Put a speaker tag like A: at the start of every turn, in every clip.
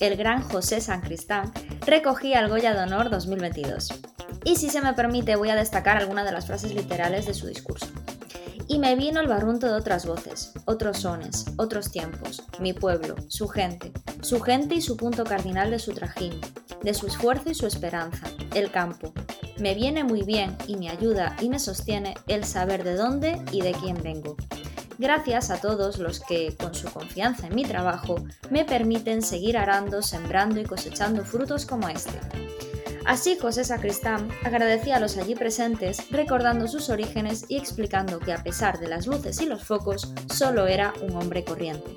A: el gran José San Cristán recogía el Goya de Honor 2022. Y si se me permite, voy a destacar algunas de las frases literales de su discurso. Y me vino el barrunto de otras voces, otros sones, otros tiempos, mi pueblo, su gente, su gente y su punto cardinal de su trajín, de su esfuerzo y su esperanza, el campo. Me viene muy bien y me ayuda y me sostiene el saber de dónde y de quién vengo. Gracias a todos los que, con su confianza en mi trabajo, me permiten seguir arando, sembrando y cosechando frutos como este. Así José Sacristán agradecía a los allí presentes, recordando sus orígenes y explicando que a pesar de las luces y los focos, solo era un hombre corriente.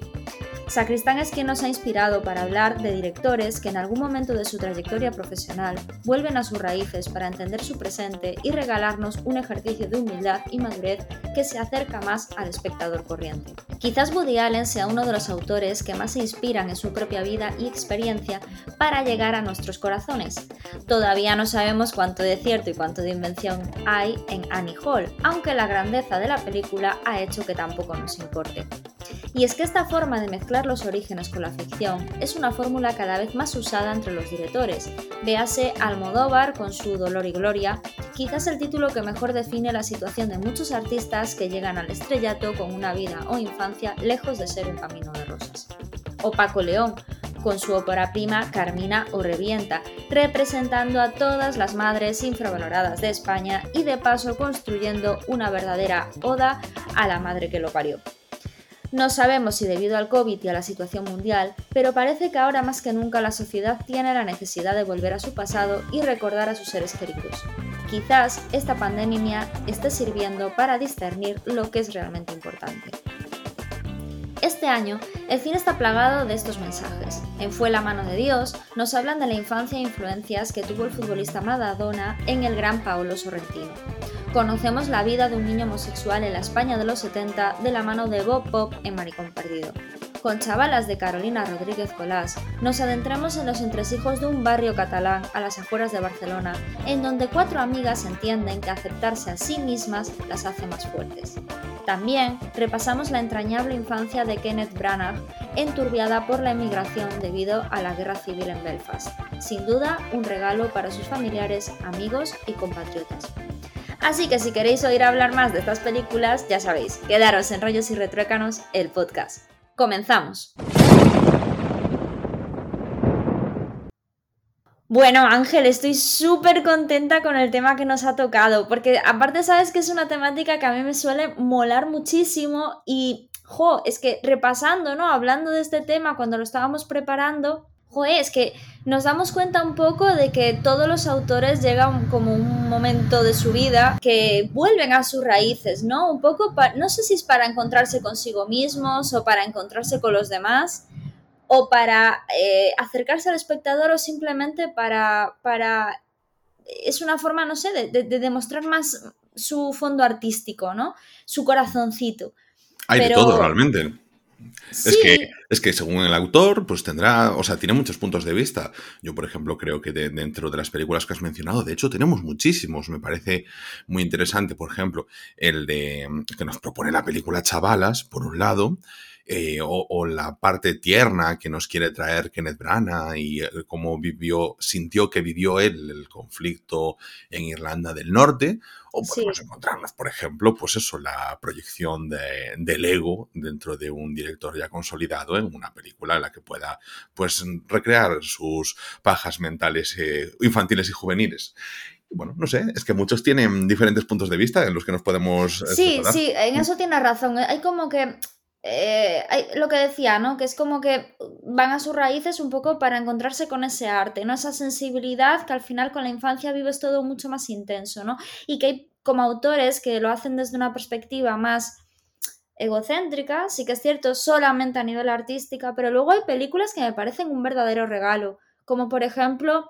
A: Sacristán es quien nos ha inspirado para hablar de directores que en algún momento de su trayectoria profesional vuelven a sus raíces para entender su presente y regalarnos un ejercicio de humildad y madurez que se acerca más al espectador corriente. Quizás Woody Allen sea uno de los autores que más se inspiran en su propia vida y experiencia para llegar a nuestros corazones. Todavía no sabemos cuánto de cierto y cuánto de invención hay en Annie Hall, aunque la grandeza de la película ha hecho que tampoco nos importe. Y es que esta forma de mezclar los orígenes con la ficción es una fórmula cada vez más usada entre los directores. Véase Almodóvar con su Dolor y Gloria, quizás el título que mejor define la situación de muchos artistas que llegan al estrellato con una vida o infancia lejos de ser un camino de rosas. O Paco León, con su ópera prima Carmina o Revienta, representando a todas las madres infravaloradas de España y de paso construyendo una verdadera oda a la madre que lo parió. No sabemos si debido al COVID y a la situación mundial, pero parece que ahora más que nunca la sociedad tiene la necesidad de volver a su pasado y recordar a sus seres queridos. Quizás esta pandemia esté sirviendo para discernir lo que es realmente importante. Este año, el cine está plagado de estos mensajes. En Fue la mano de Dios nos hablan de la infancia e influencias que tuvo el futbolista Maradona en el gran Paolo Sorrentino. Conocemos la vida de un niño homosexual en la España de los 70 de la mano de Bob Pop en Maricón Perdido. Con chavalas de Carolina Rodríguez Colás, nos adentramos en los entresijos de un barrio catalán a las afueras de Barcelona, en donde cuatro amigas entienden que aceptarse a sí mismas las hace más fuertes. También repasamos la entrañable infancia de Kenneth Branagh, enturbiada por la emigración debido a la guerra civil en Belfast. Sin duda, un regalo para sus familiares, amigos y compatriotas. Así que si queréis oír hablar más de estas películas, ya sabéis, quedaros en Rollos y Retruécanos, el podcast. Comenzamos. Bueno, Ángel, estoy súper contenta con el tema que nos ha tocado, porque aparte sabes que es una temática que a mí me suele molar muchísimo y, jo, es que repasando, ¿no? Hablando de este tema cuando lo estábamos preparando, Joder, es que nos damos cuenta un poco de que todos los autores llegan como un momento de su vida que vuelven a sus raíces, ¿no? Un poco, no sé si es para encontrarse consigo mismos o para encontrarse con los demás o para eh, acercarse al espectador o simplemente para, para... Es una forma, no sé, de, demostrar más su fondo artístico, ¿no? Su corazoncito.
B: Hay de todo realmente. Es, que, es que según el autor, pues tendrá, o sea, tiene muchos puntos de vista. Yo, por ejemplo, creo que dentro de las películas que has mencionado, de hecho, tenemos muchísimos. Me parece muy interesante, por ejemplo, el de que nos propone la película Chavalas, por un lado, eh, o, la parte tierna que nos quiere traer Kenneth Branagh y eh, cómo vivió, sintió que vivió él el conflicto en Irlanda del Norte, o podemos encontrarnos, por ejemplo, pues eso, la proyección de, del ego dentro de un director ya consolidado en una película en la que pueda pues recrear sus pajas mentales eh, infantiles y juveniles. Bueno, no sé, es que muchos tienen diferentes puntos de vista en los que nos podemos...
A: Sí, sí, en eso tienes razón. Hay como que eh, lo que decía, ¿no? Que es como que van a sus raíces un poco para encontrarse con ese arte, ¿no? Esa sensibilidad que al final con la infancia vives todo mucho más intenso, ¿no? Y que hay como autores que lo hacen desde una perspectiva más egocéntrica, sí que es cierto, solamente a nivel artística, pero luego hay películas que me parecen un verdadero regalo, como por ejemplo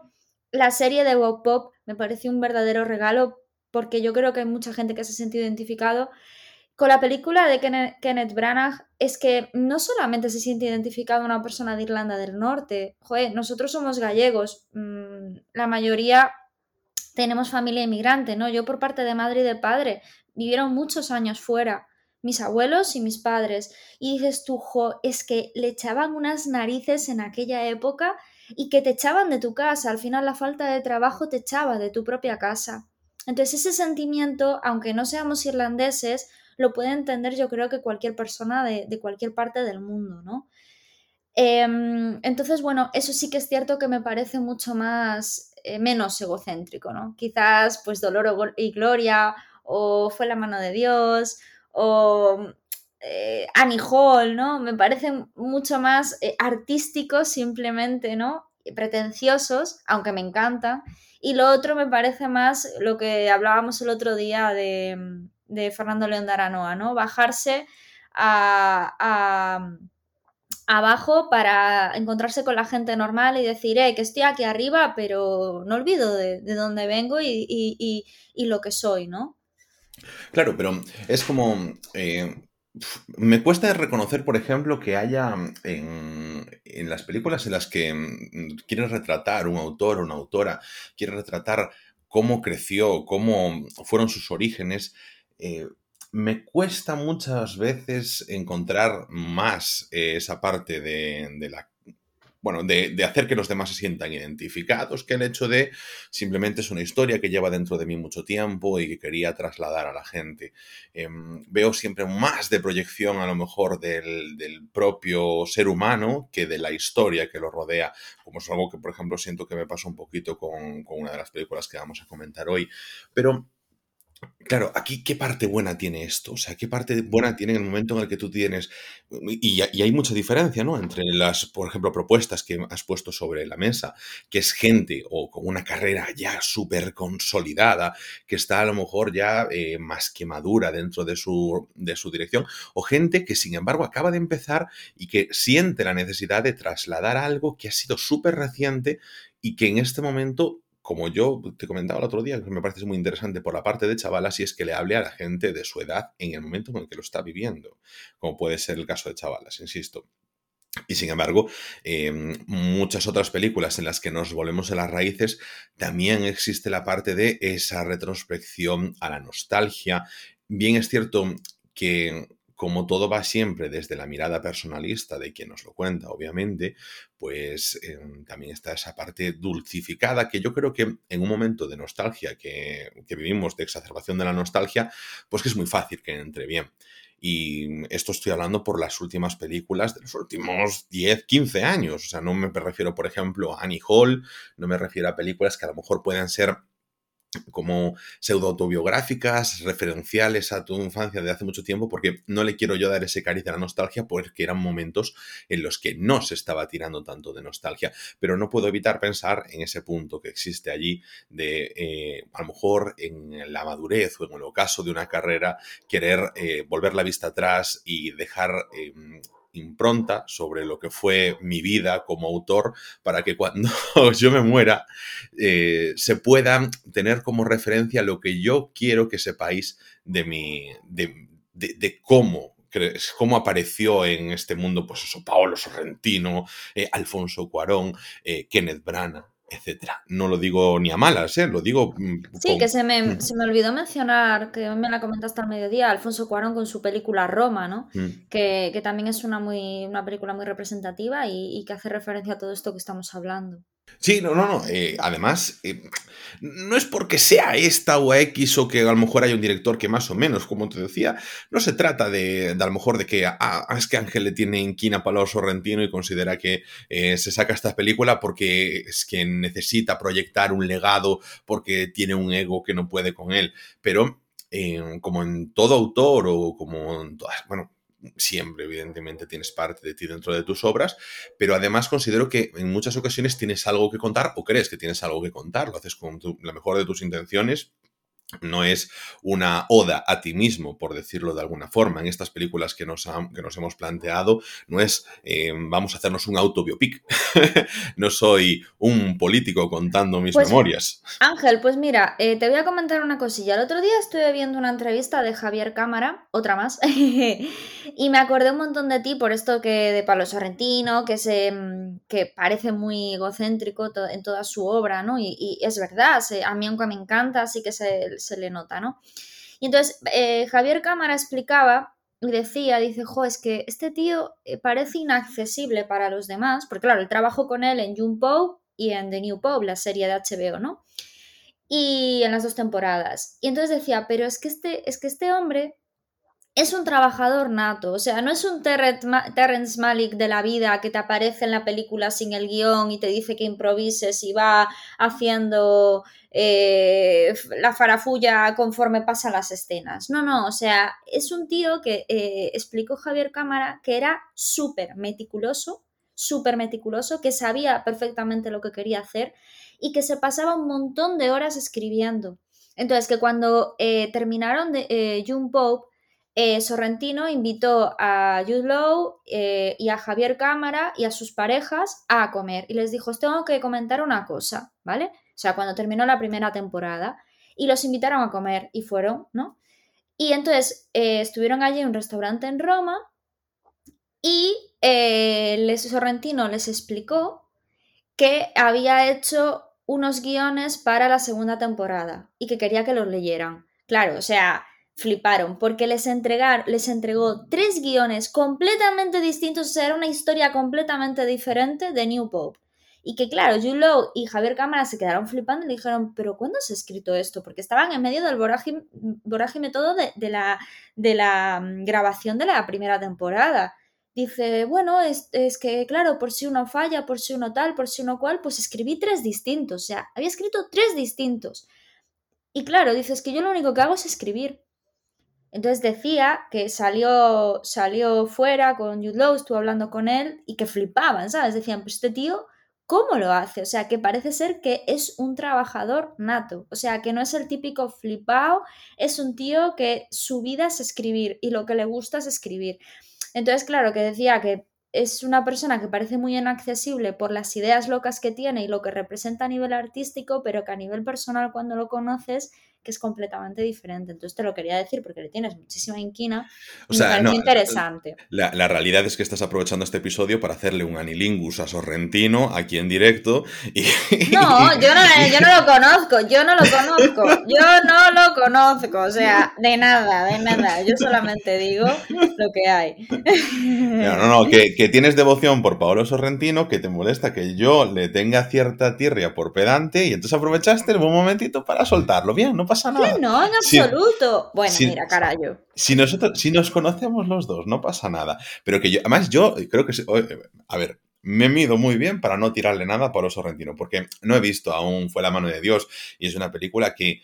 A: la serie de Bob Pop me pareció un verdadero regalo porque yo creo que hay mucha gente que se ha sentido identificado con la película de Kenneth, Branagh es que no solamente se siente identificado una persona de Irlanda del Norte, joder, nosotros somos gallegos, mm, la mayoría tenemos familia inmigrante, ¿no? Yo por parte de madre y de padre vivieron muchos años fuera, mis abuelos y mis padres, y dices tú, jo, es que le echaban unas narices en aquella época y que te echaban de tu casa, al final la falta de trabajo te echaba de tu propia casa. Entonces ese sentimiento, aunque no seamos irlandeses, lo puede entender yo creo que cualquier persona de, cualquier parte del mundo, ¿no? Em, entonces, bueno, eso sí que es cierto que me parece mucho más, eh, menos egocéntrico, ¿no? Quizás, pues, Dolor y Gloria, o Fue la mano de Dios, o eh, Annie Hall, ¿no? Me parecen mucho más eh, artísticos simplemente, ¿no? Pretenciosos, aunque me encantan. Y lo otro me parece más lo que hablábamos el otro día de, de Fernando León de Aranoa, ¿no? Bajarse a, abajo para encontrarse con la gente normal y decir, eh, que estoy aquí arriba, pero no olvido de, dónde vengo y, lo que soy, ¿no?
B: Claro, pero es como... Eh, me cuesta reconocer, por ejemplo, que haya en, las películas en las que mm, quiere retratar un autor o una autora, quiere retratar cómo creció, cómo fueron sus orígenes, eh, me cuesta muchas veces encontrar más eh, esa parte de, la bueno, de, hacer que los demás se sientan identificados, que el hecho de simplemente es una historia que lleva dentro de mí mucho tiempo y que quería trasladar a la gente. Em, veo siempre más de proyección a lo mejor del, propio ser humano que de la historia que lo rodea, como es algo que, por ejemplo, siento que me pasa un poquito con, con una de las películas que vamos a comentar hoy. Pero Claro, aquí qué parte buena tiene esto, o sea, qué parte buena tiene en el momento en el que tú tienes, y, hay mucha diferencia, ¿no? Entre las, por ejemplo, propuestas que has puesto sobre la mesa, que es gente o con una carrera ya súper consolidada, que está a lo mejor ya eh, más que madura dentro de su, de su dirección, o gente que sin embargo acaba de empezar y que siente la necesidad de trasladar algo que ha sido súper reciente y que en este momento como yo te comentaba el otro día, que me parece muy interesante por la parte de chavalas, y es que le hable a la gente de su edad en el momento en el que lo está viviendo, como puede ser el caso de chavalas, insisto. Y sin embargo, en muchas otras películas en las que nos volvemos a las raíces, también existe la parte de esa retrospección a la nostalgia. Bien es cierto que como todo va siempre desde la mirada personalista de quien nos lo cuenta, obviamente, pues em, también está esa parte dulcificada que yo creo que en un momento de nostalgia que, vivimos, de exacerbación de la nostalgia, pues que es muy fácil que entre bien. Y esto estoy hablando por las últimas películas de los últimos 10, 15 años. O sea, no me refiero, por ejemplo, a Annie Hall, no me refiero a películas que a lo mejor puedan ser como pseudo-autobiográficas, referenciales a tu infancia de hace mucho tiempo, porque no le quiero yo dar ese cariz de la nostalgia, porque eran momentos en los que no se estaba tirando tanto de nostalgia, pero no puedo evitar pensar en ese punto que existe allí de, eh, a lo mejor en la madurez o en el ocaso de una carrera, querer eh, volver la vista atrás y dejar em, impronta sobre lo que fue mi vida como autor para que cuando yo me muera eh, se pueda tener como referencia lo que yo quiero que sepáis de mi de, cómo cómo apareció en este mundo, pues eso, Paolo Sorrentino, eh, Alfonso Cuarón, eh, Kenneth Branagh, etcétera. No lo digo ni a malas, ¿eh? lo digo.
A: Mm, sí, que se me, se me, olvidó mencionar, que me la comentaste al mediodía, Alfonso Cuarón con su película Roma, ¿no? Mm. Que, que, también es una, muy, una película muy representativa y, y que hace referencia a todo esto que estamos hablando.
B: Sí, no, no, no. Eh, además, eh, no es porque sea esta o X o que a lo mejor haya un director que más o menos, como te decía, no se trata de, a lo mejor de que ah, es que Ángel le tiene inquina para Sorrentino y considera que eh, se saca esta película porque es que necesita proyectar un legado, porque tiene un ego que no puede con él. Pero como en todo autor o como en todas, bueno, siempre, evidentemente, tienes parte de ti dentro de tus obras, pero además considero que en muchas ocasiones tienes algo que contar o crees que tienes algo que contar, lo haces con la mejor de tus intenciones no es una oda a ti mismo, por decirlo de alguna forma. En estas películas que nos, que nos hemos planteado, no es eh, vamos a hacernos un autobiopic. no soy un político contando mis
A: Pues,
B: memorias.
A: Ángel, pues mira, eh, te voy a comentar una cosilla. El otro día estuve viendo una entrevista de Javier Cámara, otra más, y me acordé un montón de ti por esto que de Pablo Sorrentino, que, se, mm, que parece muy egocéntrico en toda su obra, ¿no? Y, y es verdad, se- a mí aunque me encanta, sí que se, se le nota, ¿no? Y entonces eh, Javier Cámara explicaba y decía, dice, jo, es que este tío eh, parece inaccesible para los demás, porque claro, él trabajó con él en June Pope y en The New Pope, la serie de HBO, ¿no? Y en las dos temporadas. Y entonces decía, pero es que este, es que este hombre es un trabajador nato, o sea, no es un Terrence Ma- Terrence Malick de la vida que te aparece en la película sin el guion y te dice que improvises y va haciendo eh, la farafulla conforme pasan las escenas. No, no, o sea, es un tío que eh, explicó Javier Cámara que era súper meticuloso, súper meticuloso, que sabía perfectamente lo que quería hacer y que se pasaba un montón de horas escribiendo. Entonces, que cuando eh, terminaron de June Pope, Sorrentino invitó a Jude y a Javier Cámara y a sus parejas a comer y les dijo, os tengo que comentar una cosa, ¿vale? Sea, cuando terminó la primera temporada y los invitaron a comer y fueron, ¿no? Y entonces eh, estuvieron allí en un restaurante en Roma y eh, Sorrentino les explicó que había hecho unos guiones para la segunda temporada y que quería que los leyeran. Claro, o sea, fliparon porque les, entregar, les entregó tres guiones completamente distintos, o sea, era una historia completamente diferente de New Pope. Y que claro, Jude y Javier Cámara se quedaron flipando y dijeron, pero ¿cuándo has escrito esto? Porque estaban en medio del vorágine todo de, de, la, de la mm, grabación de la primera temporada. Dice, bueno, es, es, que claro, por si uno falla, por si uno tal, por si uno cual, pues escribí tres distintos, o sea, había escrito tres distintos. Y claro, dices que yo lo único que hago es escribir. Entonces decía que salió, salió fuera con Jude Law, estuvo hablando con él y que flipaban, ¿sabes? Decían, pues este tío, ¿cómo lo hace? O sea, que parece ser que es un trabajador nato. O sea, que no es el típico flipao, es un tío que su vida es escribir y lo que le gusta es escribir. Entonces, claro, que decía que es una persona que parece muy inaccesible por las ideas locas que tiene y lo que representa a nivel artístico, pero que a nivel personal cuando lo conoces que es completamente diferente. Entonces te lo quería decir porque le tienes muchísima inquina.
B: O sea,
A: me no, interesante.
B: La, la, realidad es que estás aprovechando este episodio para hacerle un anilingus a Sorrentino aquí en directo. Y,
A: no, yo no, yo no lo conozco, yo no lo conozco, yo no lo conozco, o sea, de nada, de nada. Yo solamente digo lo que hay.
B: No, no, no, que, que tienes devoción por Paolo Sorrentino, que te molesta que yo le tenga cierta tirria por pedante y entonces aprovechaste un momentito para soltarlo. Bien, no pasa nada.
A: Que no, en absoluto. Si, bueno, si, mira, carajo.
B: Si nosotros, si nos conocemos los dos, no pasa nada. Pero que yo, además, yo creo que, a ver, me mido muy bien para no tirarle nada a Pablo Sorrentino, porque no he visto aún Fue la mano de Dios y es una película que,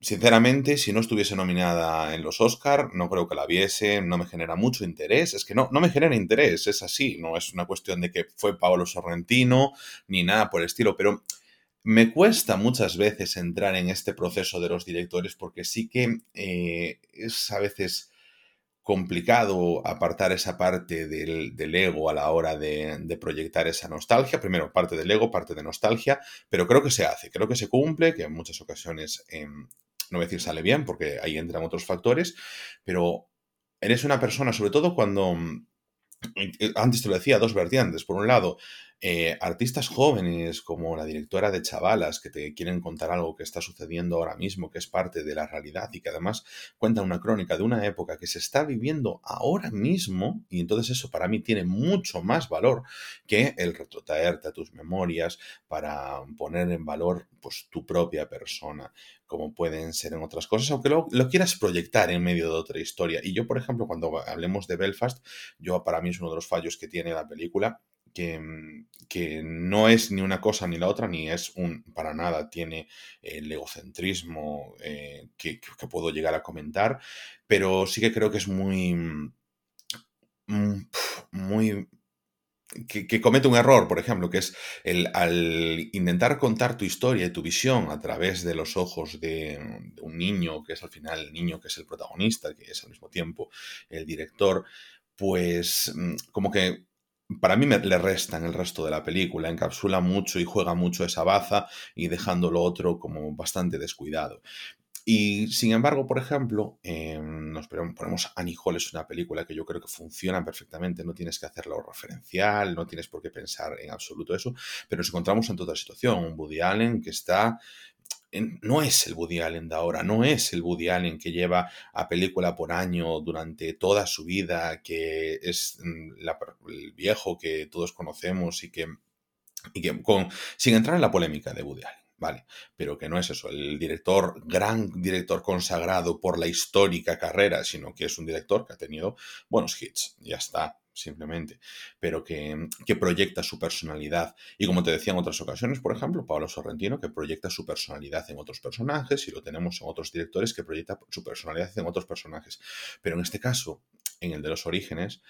B: sinceramente, si no estuviese nominada en los Oscar, no creo que la viese, no me genera mucho interés. Es que no, no me genera interés, es así, no es una cuestión de que fue Pablo Sorrentino ni nada por el estilo, pero me cuesta muchas veces entrar en este proceso de los directores porque sí que eh, es a veces complicado apartar esa parte del, ego a la hora de, proyectar esa nostalgia. Primero, parte del ego, parte de nostalgia, pero creo que se hace, creo que se cumple, que en muchas ocasiones, eh, no voy a decir sale bien, porque ahí entran otros factores, pero eres una persona, sobre todo cuando, antes te lo decía, dos vertientes. Por un lado, eh, artistas jóvenes como la directora de Chavalas que te quieren contar algo que está sucediendo ahora mismo, que es parte de la realidad y que además cuentan una crónica de una época que se está viviendo ahora mismo y entonces eso para mí tiene mucho más valor que el retrotraerte a tus memorias para poner en valor pues tu propia persona como pueden ser en otras cosas, aunque lo, lo, quieras proyectar en medio de otra historia. Y yo, por ejemplo, cuando hablemos de Belfast, yo para mí es uno de los fallos que tiene la película, que, que, no es ni una cosa ni la otra, ni es un, para nada, tiene el egocentrismo eh, que, puedo llegar a comentar, pero sí que creo que es muy, muy que, comete un error, por ejemplo, que es el, al intentar contar tu historia y tu visión a través de los ojos de, un niño, que es al final el niño que es el protagonista, que es al mismo tiempo el director, pues mm, como que para mí me, le restan el resto de la película, encapsula mucho y juega mucho esa baza y dejando lo otro como bastante descuidado. Y sin embargo, por ejemplo, eh, nos ponemos Annie Hall es una película que yo creo que funciona perfectamente, no tienes que hacerlo referencial, no tienes por qué pensar en absoluto eso, pero nos encontramos en toda situación, un Woody Allen que está no es el Woody Allen de ahora, no es el Woody Allen que lleva a película por año durante toda su vida, que es mm, el viejo que todos conocemos y que, y que con, sin entrar en la polémica de Woody Allen. Vale, pero que no es eso, el director, gran director consagrado por la histórica carrera, sino que es un director que ha tenido buenos hits, ya está, simplemente, pero que, que, proyecta su personalidad. Y como te decía en otras ocasiones, por ejemplo, Pablo Sorrentino, que proyecta su personalidad en otros personajes, y lo tenemos en otros directores que proyecta su personalidad en otros personajes. Pero en este caso, en el de los orígenes,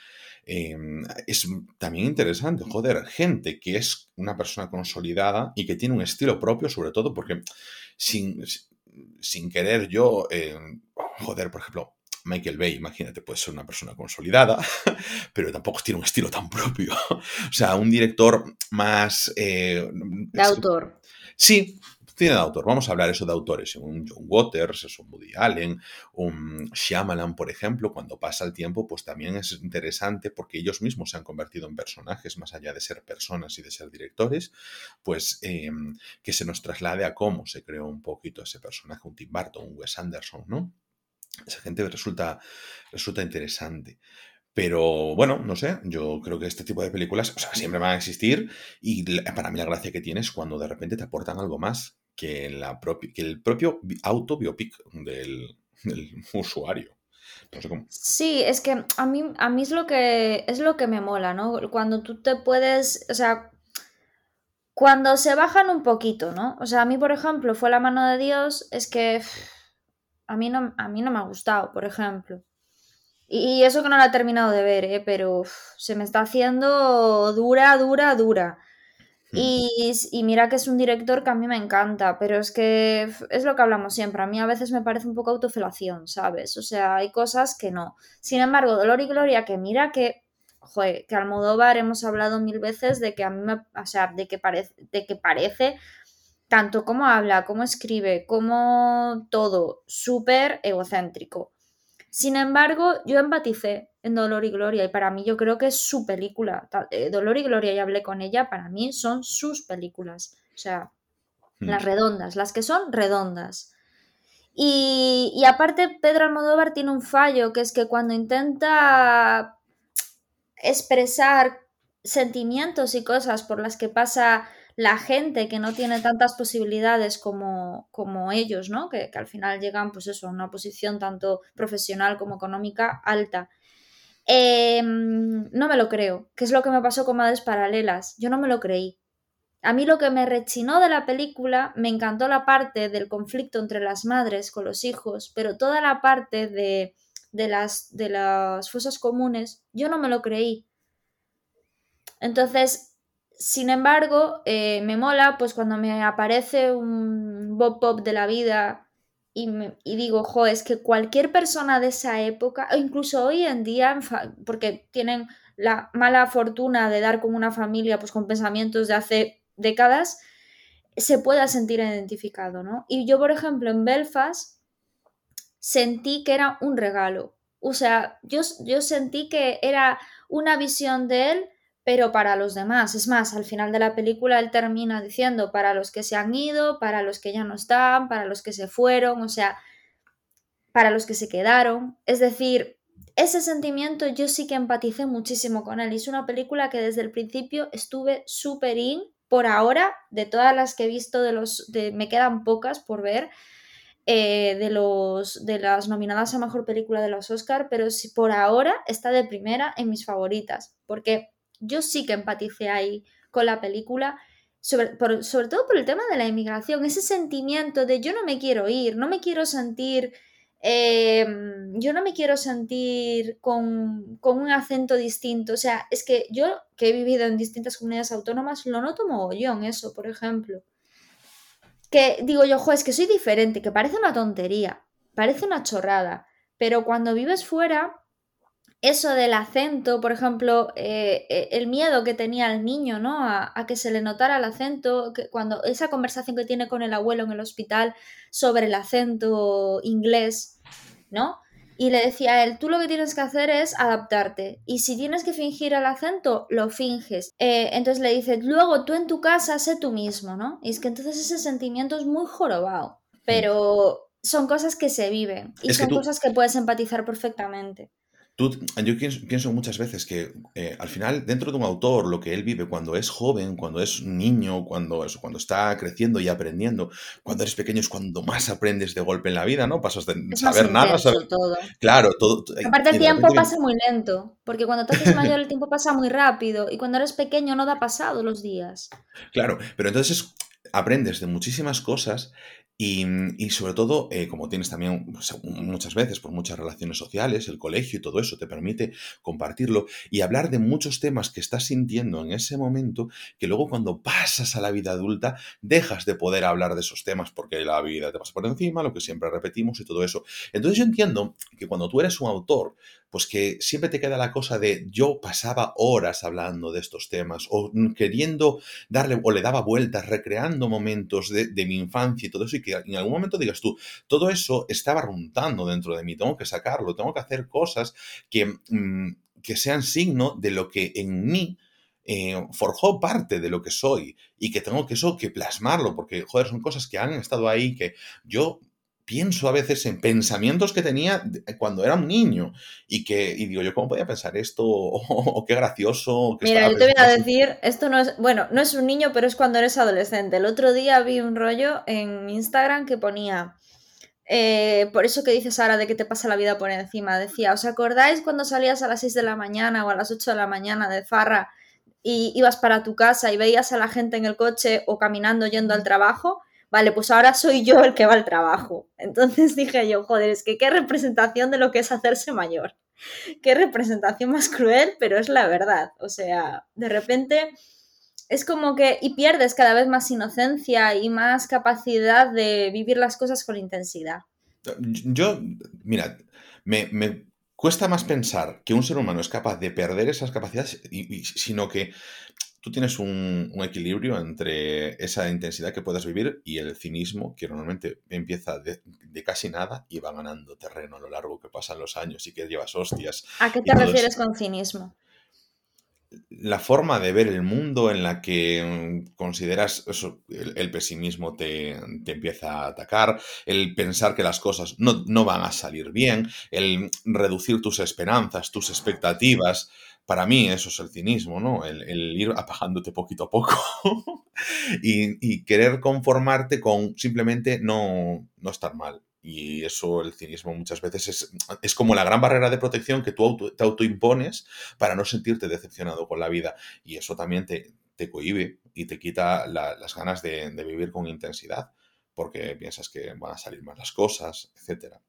B: em, es también interesante, joder, gente que es una persona consolidada y que tiene un estilo propio, sobre todo porque sin, sin querer yo, em, joder, por ejemplo, Michael Bay, imagínate, puede ser una persona consolidada, pero tampoco tiene un estilo tan propio. o sea, un director más... Eh,
A: de autor.
B: Sí, Cine de autor, vamos a hablar eso de autores, un John Waters, es un Woody Allen, un Shyamalan, por ejemplo, cuando pasa el tiempo, pues también es interesante porque ellos mismos se han convertido en personajes, más allá de ser personas y de ser directores, pues em, que se nos traslade a cómo se creó un poquito ese personaje, un Tim Burton, un Wes Anderson, ¿no? Esa gente resulta, resulta interesante. Pero bueno, no sé, yo creo que este tipo de películas siempre van a existir y para mí la gracia que tiene es cuando de repente te aportan algo más que, la que el propio autobiopic del, del usuario.
A: Sí, es que a mí, a mí es, lo que, es lo que me mola, ¿no? Cuando tú te puedes, o sea, cuando se bajan un poquito, ¿no? O sea, a mí, por ejemplo, fue la mano de Dios, es que a mí no, a mí no me ha gustado, por ejemplo. Y eso que no la he terminado de ver, ¿eh? pero se me está haciendo dura, dura, dura. Hmm. Y, mira que es un director que a mí me encanta, pero es que es lo que hablamos siempre. A mí a veces me parece un poco autofelación, ¿sabes? O sea, hay cosas que no. Sin embargo, Dolor y Gloria, que mira que, joder, que Almodóvar hemos hablado mil veces de que a mí me, o sea, de que parece, de que parece tanto como habla, como escribe, como todo, súper egocéntrico. Sin embargo, yo empaticé en Dolor y Gloria y para mí yo creo que es su película. Eh, Dolor y Gloria y hablé con ella, para mí son sus películas. O sea, hmm. las redondas, las que son redondas. Y, y, aparte, Pedro Almodóvar tiene un fallo, que es que cuando intenta expresar sentimientos y cosas por las que pasa la gente que no tiene tantas posibilidades como, como ellos, ¿no? Que, al final llegan, pues eso, a una posición tanto profesional como económica alta. Em, no me lo creo, que es lo que me pasó con Madres Paralelas. Yo no me lo creí. A mí lo que me rechinó de la película, me encantó la parte del conflicto entre las madres con los hijos, pero toda la parte de, de, las, de las fosas comunes, yo no me lo creí. Entonces, sin embargo, eh, me mola pues cuando me aparece un Bob Pop de la vida y, digo, jo, es que cualquier persona de esa época, o incluso hoy en día, porque tienen la mala fortuna de dar con una familia pues con pensamientos de hace décadas, se pueda sentir identificado, ¿no? Y yo, por ejemplo, en Belfast sentí que era un regalo. O sea, yo, yo sentí que era una visión de él pero para los demás. Es más, al final de la película él termina diciendo para los que se han ido, para los que ya no están, para los que se fueron, o sea, para los que se quedaron. Es decir, ese sentimiento yo sí que empaticé muchísimo con él. Es una película que desde el principio estuve súper in. Por ahora, de todas las que he visto, de los, de, me quedan pocas por ver. Eh, de, los, de las nominadas a mejor película de los Oscar, pero si por ahora está de primera en mis favoritas, porque yo sí que empaticé ahí con la película, sobre, sobre todo por el tema de la inmigración, ese sentimiento de yo no me quiero ir, no me quiero sentir Em, yo no me quiero sentir con, con, un acento distinto. O sea, es que yo que he vivido en distintas comunidades autónomas, lo noto mogollón eso, por ejemplo. Que digo yo, jo, es que soy diferente, que parece una tontería, parece una chorrada, pero cuando vives fuera, eso del acento, por ejemplo, eh, eh, el miedo que tenía el niño, ¿no? A, a, que se le notara el acento, que cuando esa conversación que tiene con el abuelo en el hospital sobre el acento inglés, ¿no? Y le decía a él, tú lo que tienes que hacer es adaptarte. Y si tienes que fingir el acento, lo finges. Eh, entonces le dice, luego tú en tu casa sé tú mismo, ¿no? Y es que entonces ese sentimiento es muy jorobado. Pero son cosas que se viven y son cosas que puedes empatizar perfectamente
B: yo pienso muchas veces que eh, al final, dentro de un autor, lo que él vive cuando es joven, cuando es niño, cuando, cuando está creciendo y aprendiendo, cuando eres pequeño es cuando más aprendes de golpe en la vida, ¿no? Pasas de saber nada saber.
A: Todo.
B: Claro, todo.
A: Aparte, el tiempo pasa muy lento, porque cuando te haces mayor, el tiempo pasa muy rápido, y cuando eres pequeño no da pasado los días.
B: Claro, pero entonces aprendes de muchísimas cosas y, sobre todo, eh, como tienes también muchas veces por muchas relaciones sociales, el colegio y todo eso te permite compartirlo y hablar de muchos temas que estás sintiendo en ese momento, que luego cuando pasas a la vida adulta dejas de poder hablar de esos temas porque la vida te pasa por encima, lo que siempre repetimos y todo eso. Entonces yo entiendo que cuando tú eres un autor, pues que siempre te queda la cosa de yo pasaba horas hablando de estos temas o queriendo darle o le daba vueltas, recreando momentos de, mi infancia y todo eso y que en algún momento digas tú, todo eso estaba runtando dentro de mí, tengo que sacarlo, tengo que hacer cosas que, mm, que sean signo de lo que en mí eh, forjó parte de lo que soy y que tengo que eso que plasmarlo, porque, joder, son cosas que han estado ahí, que yo pienso a veces en pensamientos que tenía cuando era un niño y que y digo yo cómo podía pensar esto o, qué gracioso
A: mira yo te voy a decir esto no es bueno no es un niño pero es cuando eres adolescente. El otro día vi un rollo en Instagram que ponía eh, por eso que dices ahora de que te pasa la vida por encima decía os acordáis cuando salías a las 6 de la mañana o a las 8 de la mañana de farra y ibas para tu casa y veías a la gente en el coche o caminando yendo al trabajo vale, pues ahora soy yo el que va al trabajo. Entonces dije yo, joder, es que qué representación de lo que es hacerse mayor. Qué representación más cruel, pero es la verdad. O sea, de repente es como que y pierdes cada vez más inocencia y más capacidad de vivir las cosas con intensidad.
B: Yo, mira, me, cuesta más pensar que un ser humano es capaz de perder esas capacidades, sino que tú tienes un, equilibrio entre esa intensidad que puedas vivir y el cinismo que normalmente empieza de, casi nada y va ganando terreno a lo largo que pasan los años y que llevas hostias.
A: ¿A qué te refieres con cinismo?
B: La forma de ver el mundo en la que mm, consideras eso, el, pesimismo te, empieza a atacar, el pensar que las cosas no, no van a salir bien, el reducir tus esperanzas, tus expectativas, para mí eso es el cinismo, ¿no? El, ir apagándote poquito a poco y, querer conformarte con simplemente no, no, estar mal. Y eso, el cinismo muchas veces es, es como la gran barrera de protección que tú te autoimpones para no sentirte decepcionado con la vida. Y eso también te, te cohibe y te quita las ganas de, de vivir con intensidad porque piensas que van a salir mal las cosas, etcétera.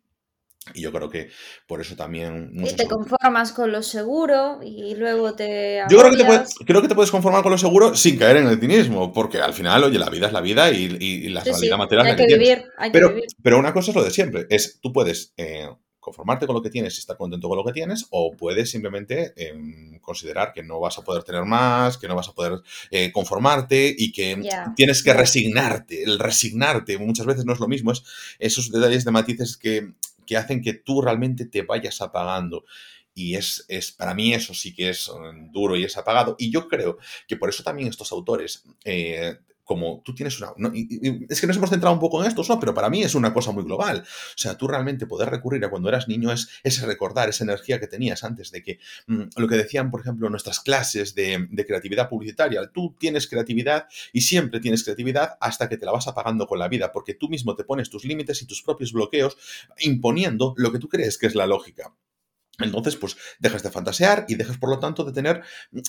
B: Y yo creo que por eso también...
A: Y te conformas con lo seguro y luego te...
B: Yo creo que te, puedes, creo que te, puedes, conformar con lo seguro sin caer en el cinismo, porque al final, oye, la vida es la vida y, la realidad material es la que, vivir, pero, pero una cosa es lo de siempre, es tú puedes eh, conformarte con lo que tienes y estar contento con lo que tienes, o puedes simplemente em, considerar que no vas a poder tener más, que no vas a poder eh, conformarte y que tienes que resignarte. El resignarte muchas veces no es lo mismo, es esos detalles de matices que que hacen que tú realmente te vayas apagando. Y es, es, para mí eso sí que es mm, duro y es apagado. Y yo creo que por eso también estos autores eh, como tú tienes una... es que nos hemos centrado un poco en esto, ¿no? pero para mí es una cosa muy global. O sea, tú realmente poder recurrir a cuando eras niño es recordar esa energía que tenías antes de que mm, lo que decían, por ejemplo, nuestras clases de, creatividad publicitaria. Tú tienes creatividad y siempre tienes creatividad hasta que te la vas apagando con la vida, porque tú mismo te pones tus límites y tus propios bloqueos imponiendo lo que tú crees que es la lógica. Entonces, pues dejas de fantasear y dejas, por lo tanto, de tener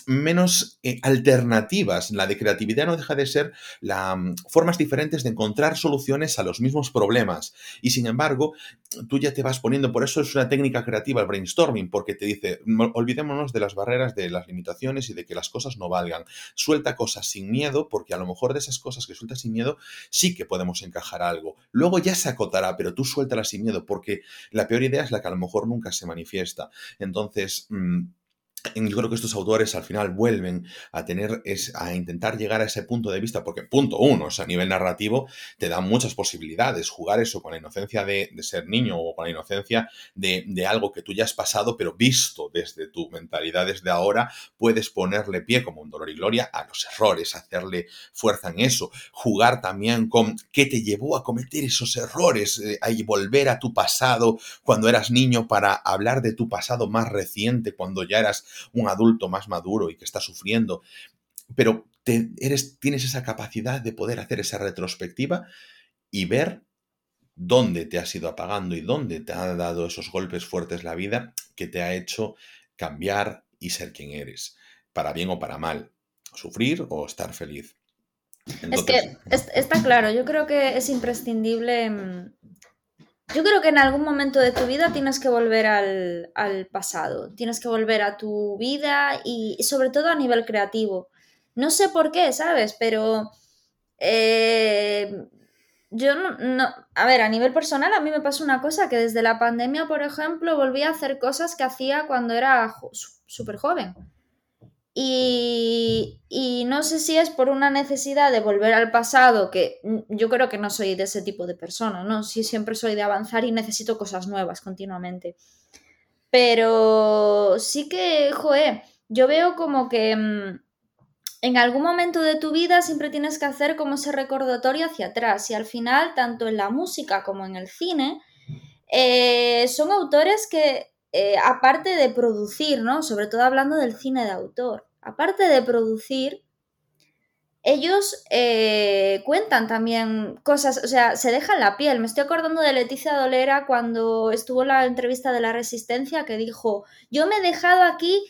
B: menos eh, alternativas. La de creatividad no deja de ser la, mm, formas diferentes de encontrar soluciones a los mismos problemas. Y sin embargo, tú ya te vas poniendo, por eso es una técnica creativa el brainstorming, porque te dice, olvidémonos de las barreras, de las limitaciones y de que las cosas no valgan. Suelta cosas sin miedo, porque a lo mejor de esas cosas que sueltas sin miedo sí que podemos encajar algo. Luego ya se acotará, pero tú suéltalas sin miedo, porque la peor idea es la que a lo mejor nunca se manifiesta. Entonces, mm, yo creo que estos autores al final vuelven a tener, es, a intentar llegar a ese punto de vista, porque punto uno, o a nivel narrativo, te da muchas posibilidades. Jugar eso con la inocencia de, ser niño o con la inocencia de, algo que tú ya has pasado, pero visto desde tu mentalidad desde ahora, puedes ponerle pie como un dolor y gloria a los errores, hacerle fuerza en eso. Jugar también con qué te llevó a cometer esos errores, eh, y volver a tu pasado cuando eras niño para hablar de tu pasado más reciente, cuando ya eras un adulto más maduro y que está sufriendo, pero eres, tienes esa capacidad de poder hacer esa retrospectiva y ver dónde te has ido apagando y dónde te ha dado esos golpes fuertes la vida que te ha hecho cambiar y ser quien eres, para bien o para mal, sufrir o estar feliz.
A: es que está claro, yo creo que es imprescindible mm, yo creo que en algún momento de tu vida tienes que volver al, pasado, tienes que volver a tu vida y, sobre todo a nivel creativo. No sé por qué, ¿sabes? Pero eh, yo no, A ver, a nivel personal a mí me pasa una cosa que desde la pandemia, por ejemplo, volví a hacer cosas que hacía cuando era súper joven. Y, no sé si es por una necesidad de volver al pasado, que yo creo que no soy de ese tipo de persona, ¿no? Sí, siempre soy de avanzar y necesito cosas nuevas continuamente. Pero sí que, joe, yo veo como que mm, en algún momento de tu vida siempre tienes que hacer como ese recordatorio hacia atrás. Y al final, tanto en la música como en el cine, eh, son autores que, eh, aparte de producir, ¿no? Sobre todo hablando del cine de autor aparte de producir, ellos eh, cuentan también cosas, o sea, se dejan la piel. Me estoy acordando de Leticia Dolera cuando estuvo la entrevista de la Resistencia que dijo, yo me he dejado aquí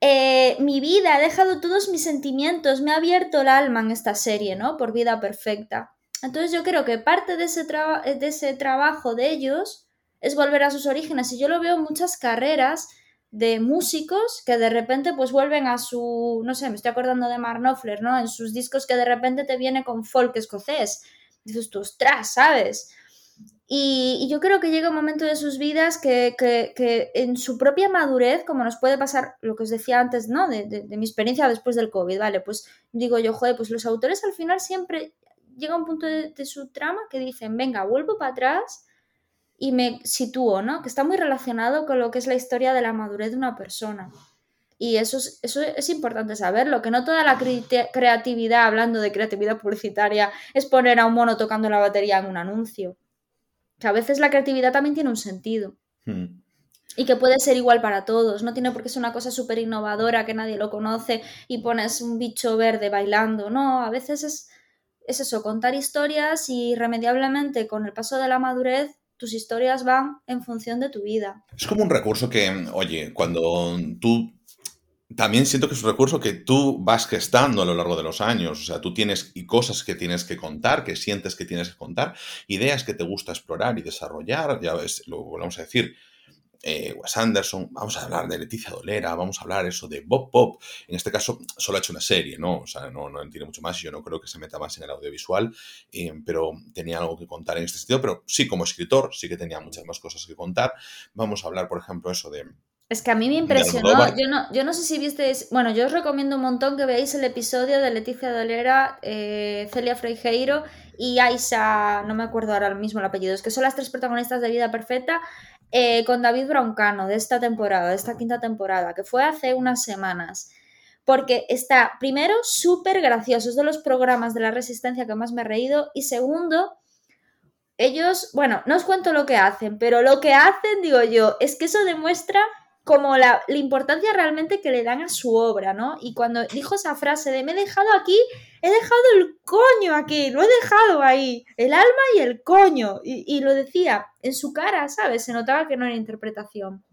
A: eh, mi vida, he dejado todos mis sentimientos, me ha abierto el alma en esta serie, ¿no? Por vida perfecta. Entonces yo creo que parte de ese, de ese trabajo de ellos es volver a sus orígenes y yo lo veo en muchas carreras de músicos que de repente pues vuelven a su, no sé, me estoy acordando de Mark Knopfler, ¿no? En sus discos que de repente te viene con folk escocés. Dices tú, ostras, ¿sabes? Y, yo creo que llega un momento de sus vidas que, en su propia madurez, como nos puede pasar lo que os decía antes, ¿no? De, mi experiencia después del COVID, ¿vale? Pues digo yo, joder, pues los autores al final siempre llega un punto de, de su trama que dicen, venga, vuelvo para atrás y me sitúo, ¿no? Que está muy relacionado con lo que es la historia de la madurez de una persona. Y eso es, eso es importante saberlo, que no toda la creatividad, hablando de creatividad publicitaria, es poner a un mono tocando la batería en un anuncio. Que a veces la creatividad también tiene un sentido. Hmm. Y que puede ser igual para todos. No tiene por qué ser una cosa súper innovadora que nadie lo conoce y pones un bicho verde bailando. No, a veces es, es eso, contar historias y irremediablemente con el paso de la madurez tus historias van en función de tu vida.
B: Es como un recurso que, oye, cuando tú... También siento que es un recurso que tú vas gestando a lo largo de los años. O sea, tú tienes y cosas que tienes que contar, que sientes que tienes que contar, ideas que te gusta explorar y desarrollar. Ya ves, lo volvemos a decir, eh, Wes Anderson, vamos a hablar de Leticia Dolera, vamos a hablar eso de Bob Pop. En este caso, solo ha hecho una serie, ¿no? O sea, no, no tiene mucho más y yo no creo que se meta más en el audiovisual, eh, pero tenía algo que contar en este sentido. Pero sí, como escritor, sí que tenía muchas más cosas que contar. Vamos a hablar, por ejemplo, eso de.
A: Es que a mí me impresionó. Yo no, yo no sé si visteis. Bueno, yo os recomiendo un montón que veáis el episodio de Leticia Dolera, eh, Celia Freijeiro y Aisa, no me acuerdo ahora mismo el apellido, es que son las tres protagonistas de Vida Perfecta eh, con David Broncano de esta temporada, de esta quinta temporada, que fue hace unas semanas. Porque está, primero, súper gracioso, es de los programas de la resistencia que más me he reído. Y segundo, ellos, bueno, no os cuento lo que hacen, pero lo que hacen, digo yo, es que eso demuestra como la, importancia realmente que le dan a su obra, ¿no? Y cuando dijo esa frase de me he dejado aquí, he dejado el coño aquí, lo he dejado ahí, el alma y el coño. Y, lo decía en su cara, ¿sabes? Se notaba que no era interpretación.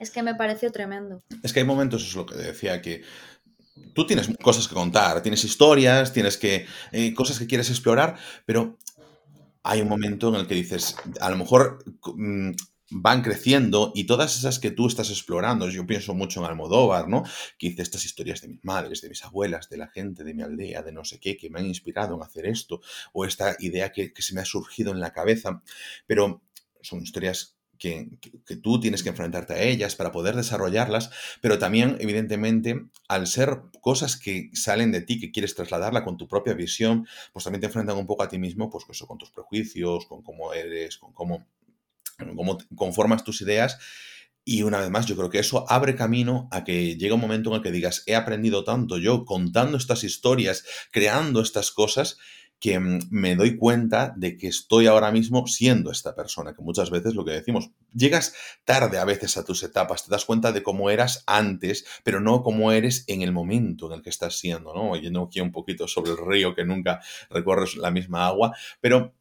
A: Es que me pareció tremendo.
B: Es que hay momentos, es lo que decía, que tú tienes cosas que contar, tienes historias, tienes que eh, cosas que quieres explorar, pero hay un momento en el que dices, a lo mejor mm, van creciendo y todas esas que tú estás explorando, yo pienso mucho en Almodóvar, ¿no? Que hice estas historias de mis madres, de mis abuelas, de la gente, de mi aldea, de no sé qué, que me han inspirado en hacer esto, o esta idea que, que se me ha surgido en la cabeza, pero son historias que, tú tienes que enfrentarte a ellas para poder desarrollarlas, pero también, evidentemente, al ser cosas que salen de ti, que quieres trasladarla con tu propia visión, pues también te enfrentan un poco a ti mismo, pues eso, con tus prejuicios, con cómo eres, con cómo, cómo conformas tus ideas. Y una vez más, yo creo que eso abre camino a que llegue un momento en el que digas, he aprendido tanto yo contando estas historias, creando estas cosas, que mm, me doy cuenta de que estoy ahora mismo siendo esta persona, que muchas veces lo que decimos, llegas tarde a veces a tus etapas, te das cuenta de cómo eras antes, pero no cómo eres en el momento en el que estás siendo, ¿no? Yendo aquí un poquito sobre el río que nunca recorres la misma agua, pero...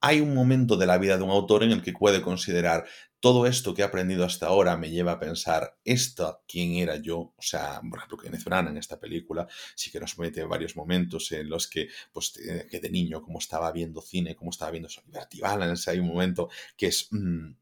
B: hay un momento de la vida de un autor en el que puede considerar todo esto que he aprendido hasta ahora me lleva a pensar, ¿esto quién era yo? O sea, por ejemplo, Kenneth Branagh en esta película sí que nos mete varios momentos en los que, pues, que de niño, como estaba viendo cine, como estaba viendo Liberty Balance, hay un momento que es... Mm,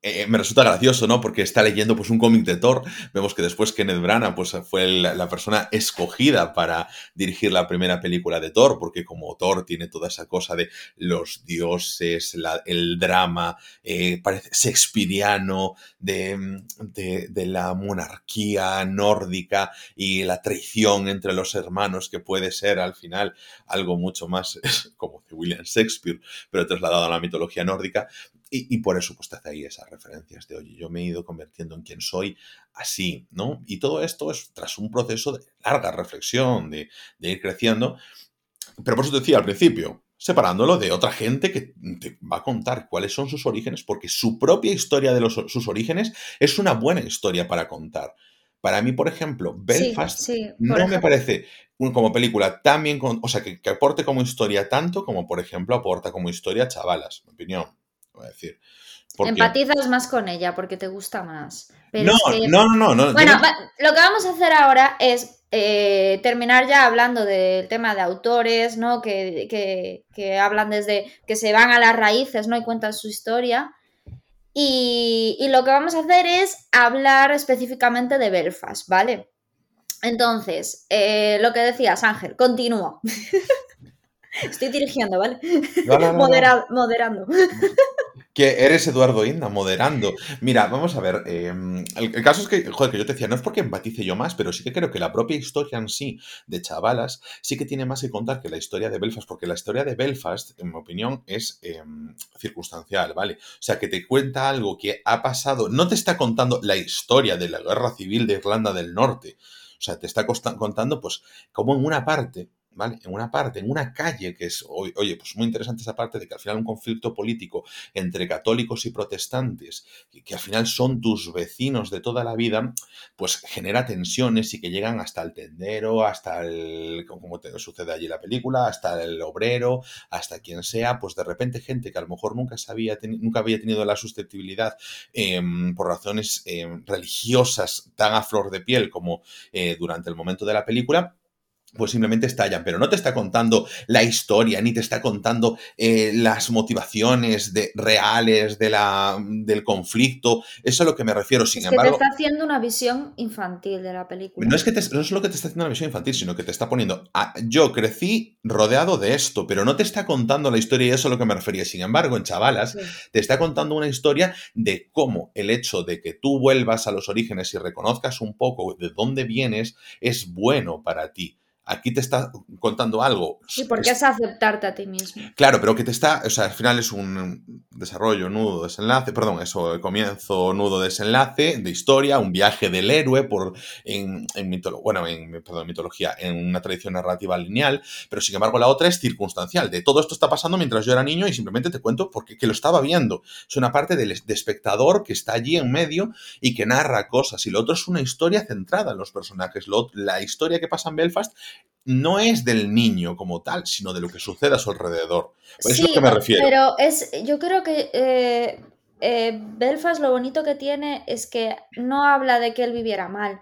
B: eh, me resulta gracioso, ¿no? Porque está leyendo pues un cómic de Thor. Vemos que después Kenneth Branagh pues, fue la, persona escogida para dirigir la primera película de Thor, porque como Thor tiene toda esa cosa de los dioses, el drama, eh, parece shakespeariano, de, de, la monarquía nórdica y la traición entre los hermanos, que puede ser al final algo mucho más como de William Shakespeare, pero trasladado a la mitología nórdica. Y, por eso pues te hace ahí esas referencias de, oye, yo me he ido convirtiendo en quien soy así, ¿no? Y todo esto es tras un proceso de larga reflexión, de, ir creciendo. Pero por eso te decía al principio, separándolo de otra gente que te va a contar cuáles son sus orígenes, porque su propia historia de sus orígenes es una buena historia para contar. Para mí, por ejemplo, Belfast no me parece como película tan bien, o sea, que, que, aporte como historia tanto como, por ejemplo, aporta como historia Chavalas, mi opinión decir.
A: Empatizas más con ella porque te gusta más.
B: no, no, no, no,
A: Bueno, lo que vamos a hacer ahora es eh, terminar ya hablando del tema de autores, ¿no? Que, hablan desde que se van a las raíces, ¿no? Y cuentan su historia. Y, lo que vamos a hacer es hablar específicamente de Belfast, ¿vale? Entonces, eh, lo que decías, Ángel, continúo. Estoy dirigiendo, ¿vale? moderando.
B: Que eres Eduardo Inda, moderando. Mira, vamos a ver. Em, el, caso es que, joder, que yo te decía, no es porque empatice yo más, pero sí que creo que la propia historia en sí de Chavalas sí que tiene más que contar que la historia de Belfast, porque la historia de Belfast, en mi opinión, es em, circunstancial, ¿vale? O sea, que te cuenta algo que ha pasado, no te está contando la historia de la guerra civil de Irlanda del Norte. O sea, te está contando, pues, como en una parte en una parte, en una calle, que es, oye, pues muy interesante esa parte de que al final un conflicto político entre católicos y protestantes, que, al final son tus vecinos de toda la vida, pues genera tensiones y que llegan hasta el tendero, hasta el, como te, sucede allí en la película, hasta el obrero, hasta quien sea, pues de repente gente que a lo mejor nunca sabía, nunca había tenido la susceptibilidad em, por razones em, religiosas tan a flor de piel como eh, durante el momento de la película, pues simplemente estallan, pero no te está contando la historia, ni te está contando eh, las motivaciones de, reales de la, del conflicto. Eso es a lo que me refiero. Sin
A: es
B: embargo,
A: te está haciendo una visión infantil de la película.
B: No es, que no es lo que te está haciendo una visión infantil, sino que te está poniendo. yo crecí rodeado de esto, pero no te está contando la historia y eso es a lo que me refería. Sin embargo, en Chavalas, te está contando una historia de cómo el hecho de que tú vuelvas a los orígenes y reconozcas un poco de dónde vienes es bueno para ti aquí te está contando algo.
A: Sí, porque es, aceptarte a ti mismo.
B: Claro, pero que te está, o sea, al final es un desarrollo, nudo, desenlace, perdón, eso, comienzo, nudo, desenlace de historia, un viaje del héroe por, en, bueno, en, perdón, mitología, en una tradición narrativa lineal, pero sin embargo la otra es circunstancial, de todo esto está pasando mientras yo era niño y simplemente te cuento porque que lo estaba viendo. Es una parte del de espectador que está allí en medio y que narra cosas, y lo otro es una historia centrada en los personajes. la historia que pasa en Belfast no es del niño como tal, sino de lo que sucede a su alrededor. Por eso es lo que me refiero.
A: Pero es, yo creo que eh, eh, Belfast lo bonito que tiene es que no habla de que él viviera mal.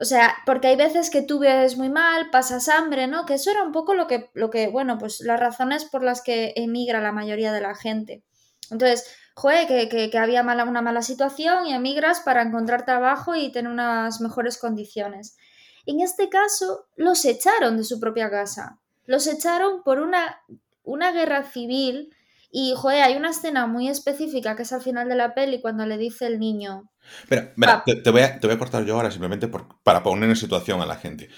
A: O sea, porque hay veces que tú ves muy mal, pasas hambre, ¿no? Que eso era un poco lo que, lo que, bueno, pues las razones por las que emigra la mayoría de la gente. Entonces, joder, que, que, había mala, una mala situación y emigras para encontrar trabajo y tener unas mejores condiciones. En este caso, los echaron de su propia casa. Los echaron por una, una guerra civil y, joder, hay una escena muy específica que es al final de la peli cuando le dice el niño.
B: Mira, mira te, voy a, te, voy a, cortar yo ahora simplemente para poner en situación a la gente.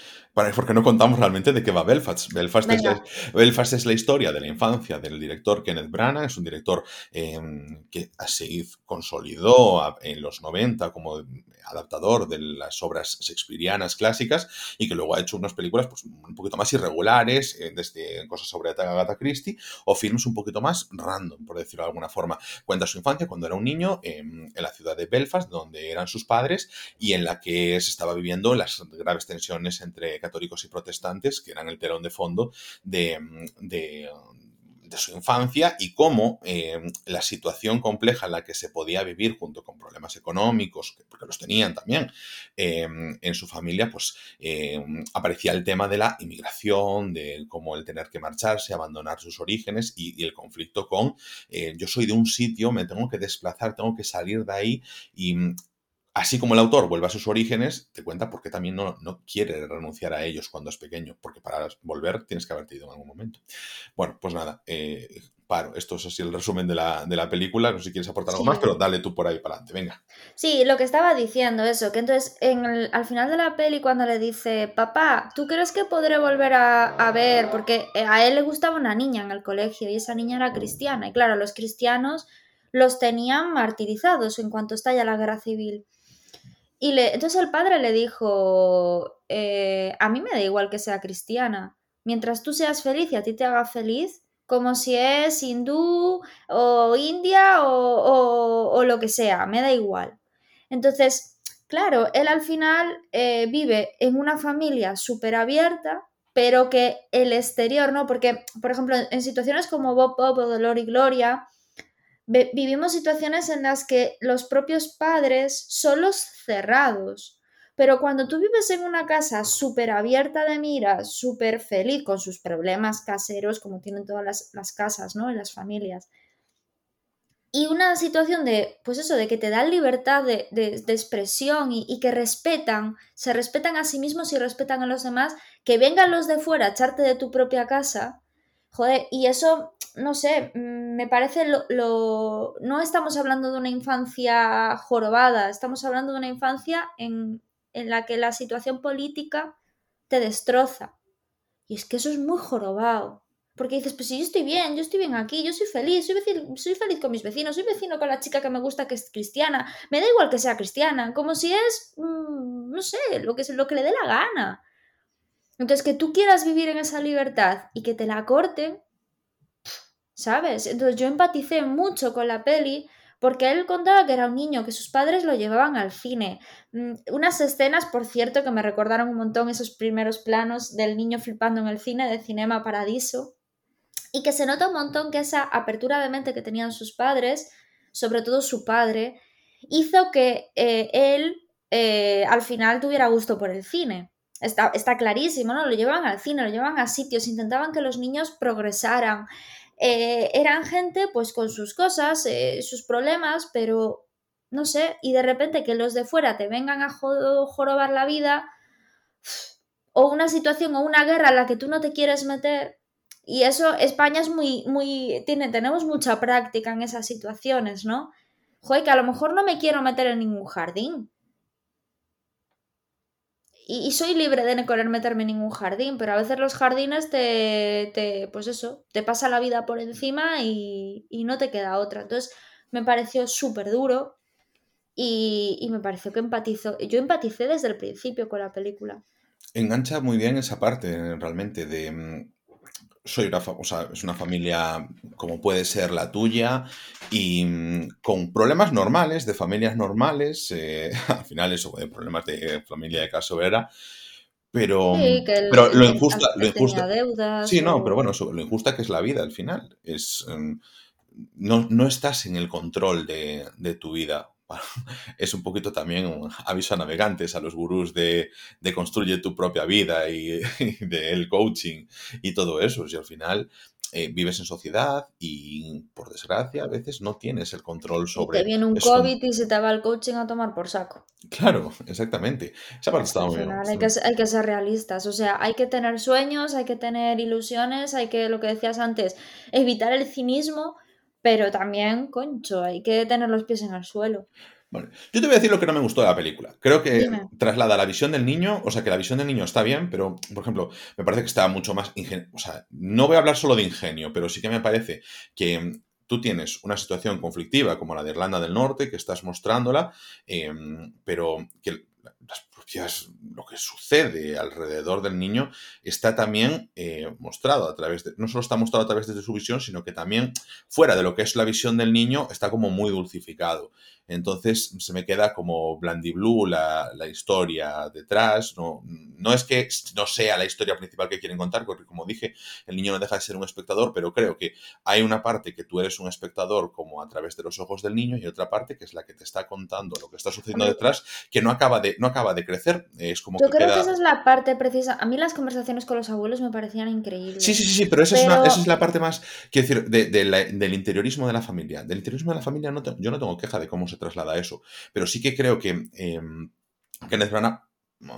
B: porque no contamos realmente de qué va Belfast. Belfast es, la, Belfast es, la, historia de la infancia del director Kenneth Branagh. Es un director em, que se consolidó en los 90 como adaptador de las obras shakespearianas clásicas y que luego ha hecho unas películas pues, un poquito más irregulares, eh, desde cosas sobre Agatha Christie, o filmes un poquito más random, por decirlo de alguna forma. Cuenta su infancia cuando era un niño en la ciudad de Belfast, donde eran sus padres, y en la que se estaba viviendo las graves tensiones entre católicos y protestantes, que eran el telón de fondo de, de de su infancia y cómo eh, la situación compleja en la que se podía vivir junto con problemas económicos, porque los tenían también eh, en su familia, pues eh, aparecía el tema de la inmigración, de cómo el tener que marcharse, abandonar sus orígenes y, y el conflicto con yo soy de un sitio, me tengo que desplazar, tengo que salir de ahí y Así como el autor vuelve a sus orígenes, te cuenta por qué también no, no, quiere renunciar a ellos cuando es pequeño, porque para volver tienes que haberte ido en algún momento. Bueno, pues nada, eh, paro. Esto es así el resumen de la, de la, película. No sé si quieres aportar algo más, pero dale tú por ahí para adelante, venga.
A: Sí, lo que estaba diciendo, eso, que entonces en al final de la peli cuando le dice, papá, ¿tú crees que podré volver a, a ver? Porque eh, a él le gustaba una niña en el colegio y esa niña era cristiana. Y claro, los cristianos los tenían martirizados en cuanto estalla la guerra civil. Y entonces el padre le dijo, eh, a mí me da igual que sea cristiana, mientras tú seas feliz y a ti te haga feliz, como si es hindú o india o, o, lo que sea, me da igual. Entonces, claro, él al final eh, vive en una familia súper abierta, pero que el exterior, ¿no? Porque, por ejemplo, en situaciones como Bob Bob o Dolor y Gloria, vivimos situaciones en las que los propios padres son los cerrados. Pero cuando tú vives en una casa súper abierta de miras, súper feliz con sus problemas caseros, como tienen todas las, casas, ¿no? En las familias. Y una situación de, pues eso, de que te dan libertad de, expresión y, y, que respetan, se respetan a sí mismos y respetan a los demás, que vengan los de fuera a echarte de tu propia casa, joder, y eso no sé, mm, me parece lo, No estamos hablando de una infancia jorobada, estamos hablando de una infancia en, la que la situación política te destroza. Y es que eso es muy jorobado. Porque dices, pues si yo estoy bien, yo estoy bien aquí, yo soy feliz, soy, soy feliz con mis vecinos, soy vecino con la chica que me gusta que es cristiana, me da igual que sea cristiana, como si es, mm, no sé, lo que, lo que le dé la gana. Entonces, que tú quieras vivir en esa libertad y que te la corten, ¿sabes? Entonces yo empaticé mucho con la peli porque él contaba que era un niño, que sus padres lo llevaban al cine. Mm, unas escenas, por cierto, que me recordaron un montón esos primeros planos del niño flipando en el cine de Cinema Paradiso. Y que se nota un montón que esa apertura de mente que tenían sus padres, sobre todo su padre, hizo que eh, él eh, al final tuviera gusto por el cine. Está, está clarísimo, ¿no? Lo llevaban al cine, lo llevaban a sitios, intentaban que los niños progresaran, eh, eran gente pues con sus cosas, eh, sus problemas, pero no sé, y de repente que los de fuera te vengan a jorobar la vida, o una situación o una guerra en la que tú no te quieres meter, y eso, España es muy, muy, tiene, tenemos mucha práctica en esas situaciones, ¿no? Joder, que a lo mejor no me quiero meter en ningún jardín, y, soy libre de no querer meterme en ningún jardín, pero a veces los jardines te, te pues eso, te pasa la vida por encima y, no te queda otra. Entonces me pareció súper duro y, y, me pareció que empatizo. Yo empaticé desde el principio con la película.
B: Engancha muy bien esa parte realmente de mm, soy una, o sea, es una familia como puede ser la tuya y mm, con problemas normales, de familias normales, eh, al final eso, de problemas de familia de caso era, pero, pero lo injusta, lo injusta sí, no, pero bueno, lo injusta que es la vida al final, es... Mm, no, no estás en el control de, de tu vida es un poquito también un aviso a navegantes, a los gurús de, de construye tu propia vida y, del coaching y todo eso. Y al final eh, vives en sociedad y, por desgracia, a veces no tienes el control sobre...
A: te viene un COVID y se te va el coaching a tomar por saco.
B: Claro, exactamente. Esa parte está
A: muy bien. Hay que, hay que ser realistas. O sea, hay que tener sueños, hay que tener ilusiones, hay que, lo que decías antes, evitar el cinismo pero también, concho, hay que tener los pies en el suelo.
B: Bueno, yo te voy a decir lo que no me gustó de la película. Creo que traslada la visión del niño, o sea, que la visión del niño está bien, pero, por ejemplo, me parece que está mucho más ingenio. O sea, no voy a hablar solo de ingenio, pero sí que me parece que mm, tú tienes una situación conflictiva como la de Irlanda del Norte, que estás mostrándola, em, pero que las lo que sucede alrededor del niño está también eh, mostrado a través de, no solo está mostrado a través de su visión, sino que también fuera de lo que es la visión del niño está como muy dulcificado. Entonces se me queda como blandiblue la, la historia detrás. No, no es que no sea la historia principal que quieren contar, porque como dije, el niño no deja de ser un espectador, pero creo que hay una parte que tú eres un espectador como a través de los ojos del niño y otra parte que es la que te está contando lo que está sucediendo detrás, que no acaba de, no acaba de crecer. Es como
A: Yo creo que esa es la parte precisa. A mí las conversaciones con los abuelos me parecían increíbles.
B: Sí, sí, sí, pero esa, Es, una, esa es la parte más, quiero decir, de, del interiorismo de la familia. Del interiorismo de la familia no yo no tengo queja de cómo se traslada eso. Pero sí que creo que eh, Kenneth Branagh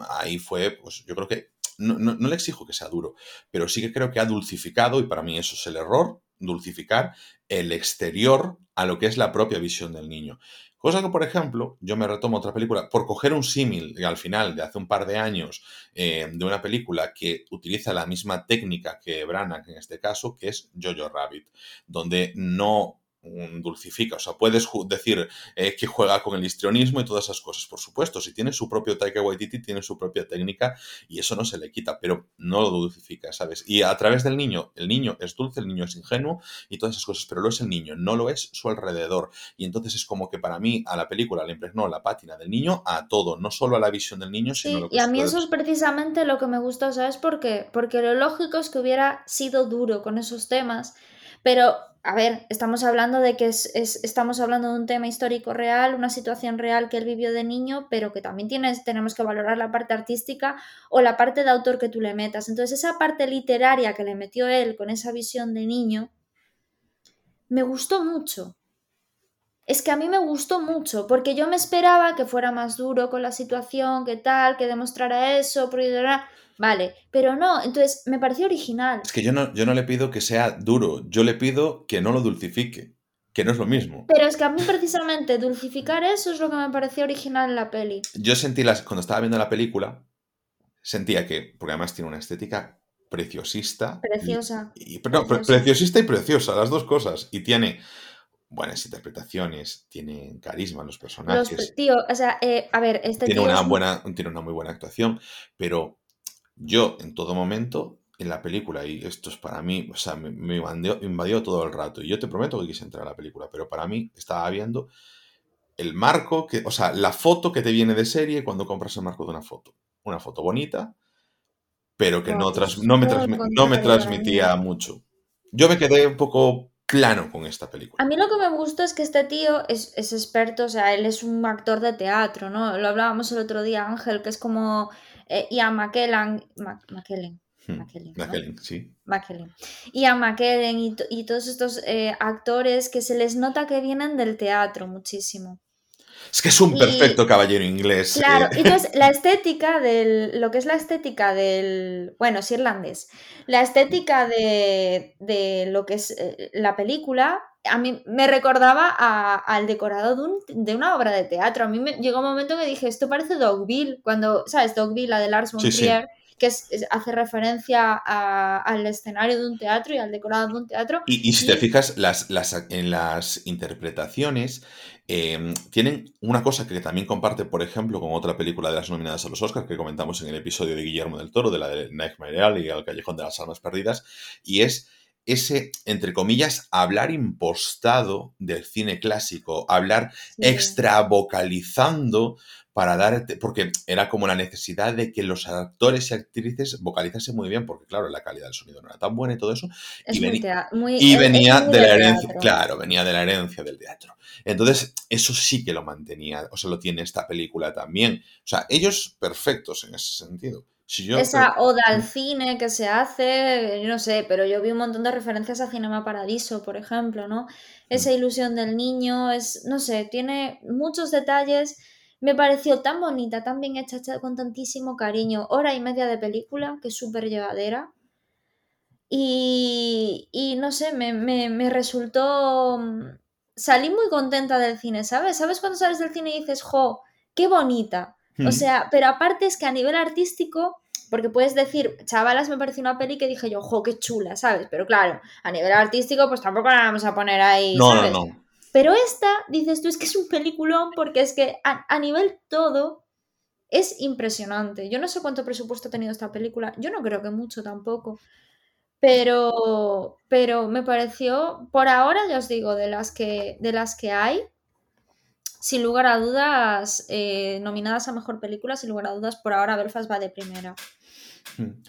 B: ahí fue, pues yo creo que, no, no, le exijo que sea duro, pero sí que creo que ha dulcificado, y para mí eso es el error, dulcificar el exterior a lo que es la propia visión del niño. Cosa que, por ejemplo, yo me retomo otra película, por coger un símil al final de hace un par de años eh, de una película que utiliza la misma técnica que Branagh en este caso, que es Jojo Rabbit, donde no un dulcifica. O sea, puedes decir eh, que juega con el histrionismo y todas esas cosas. Por supuesto, si tiene su propio Taika Waititi, tiene su propia técnica y eso no se le quita, pero no lo dulcifica, ¿sabes? Y a través del niño, el niño es dulce, el niño es ingenuo y todas esas cosas, pero lo es el niño, no lo es su alrededor. Y entonces es como que para mí a la película le impregnó la pátina del niño a todo, no solo a la visión del niño, sino
A: sí, Y a mí eso es precisamente lo que me gusta, ¿sabes por qué? Porque lo lógico es que hubiera sido duro con esos temas, pero a ver, estamos hablando de que es, estamos hablando de un tema histórico real, una situación real que él vivió de niño, pero que también tienes, tenemos que valorar la parte artística o la parte de autor que tú le metas. Entonces, esa parte literaria que le metió él con esa visión de niño, me gustó mucho. Es que a mí me gustó mucho, porque yo me esperaba que fuera más duro con la situación, que tal, que demostrara eso, Vale, pero no, entonces me pareció original.
B: Es que yo no, yo no le pido que sea duro, yo le pido que no lo dulcifique, que no es lo mismo.
A: Pero es que a mí precisamente dulcificar eso es lo que me pareció original en la peli.
B: Yo sentí, las, cuando estaba viendo la película, sentía que, porque además tiene una estética preciosista.
A: Preciosa.
B: Y, preciosista y preciosa, las dos cosas. Y tiene buenas interpretaciones, tiene carisma los personajes.
A: Los, tío, o sea, eh, a ver, este
B: tiene una buena, tiene una muy buena actuación, pero yo en todo momento en la película, y esto es para mí, o sea, me, invadió, todo el rato, y yo te prometo que quise entrar a la película, pero para mí estaba viendo el marco, que, o sea, la foto que te viene de serie cuando compras el marco de una foto. Una foto bonita, pero que no, no, me, no me transmitía mucho. Yo me quedé un poco plano con esta película.
A: A mí lo que me gusta es que este tío es, es, experto, o sea, él es un actor de teatro, ¿no? Lo hablábamos el otro día, Ángel, que es como eh, Ian McKellen, McKellen,
B: McKellen, sí.
A: McKellen. Ian McKellen y, y todos estos eh, actores que se les nota que vienen del teatro muchísimo.
B: Es que es un perfecto caballero inglés.
A: Claro, eh. entonces la estética del. Lo que es la estética del. Bueno, es irlandés. La estética de, de lo que es eh, la película. A mí me recordaba al decorado de, un, de, una obra de teatro. A mí me llegó un momento que dije, esto parece Dogville, cuando, ¿sabes? Dogville, la de Lars von Trier, que hace referencia al escenario de un teatro y al decorado de un teatro.
B: Y, si te fijas, las, las, en las interpretaciones Em, tienen una cosa que también comparte, por ejemplo, con otra película de las nominadas a los Oscars que comentamos en el episodio de Guillermo del Toro, de la de Nightmare y El Callejón de las Almas Perdidas, y es ese, entre comillas, hablar impostado del cine clásico, hablar extra vocalizando para dar, porque era como la necesidad de que los actores y actrices vocalizasen muy bien, porque claro, la calidad del sonido no era tan buena y todo eso. y, venía de la herencia, claro, venía de la herencia del teatro. Entonces, eso sí que lo mantenía, o sea, lo tiene esta película también. O sea, ellos perfectos en ese sentido.
A: Esa oda al cine que se hace, no sé, pero yo vi un montón de referencias a Cinema Paradiso, por ejemplo, ¿no? Esa mm. ilusión del niño, es, no sé, tiene muchos detalles. Me pareció tan bonita, tan bien hecha, con tantísimo cariño. Hora y media de película, que es súper llevadera. Y, y, no sé, me, me, resultó... Mm, salí muy contenta del cine, ¿sabes? ¿Sabes cuando sales del cine y dices, jo, qué bonita? O hmm. sea, pero aparte es que a nivel artístico, porque puedes decir, chavalas, me pareció una peli que dije yo, jo, qué chula, ¿sabes? Pero claro, a nivel artístico, pues tampoco la vamos a poner ahí. No, no, no. Pero esta, dices tú, es que es un peliculón porque es que a, nivel todo es impresionante. Yo no sé cuánto presupuesto ha tenido esta película, yo no creo que mucho tampoco. Pero, pero me pareció, por ahora ya os digo, de las que, de las que hay, sin lugar a dudas, eh, nominadas a Mejor Película, sin lugar a dudas, por ahora Belfast va de primera.
B: Hmm.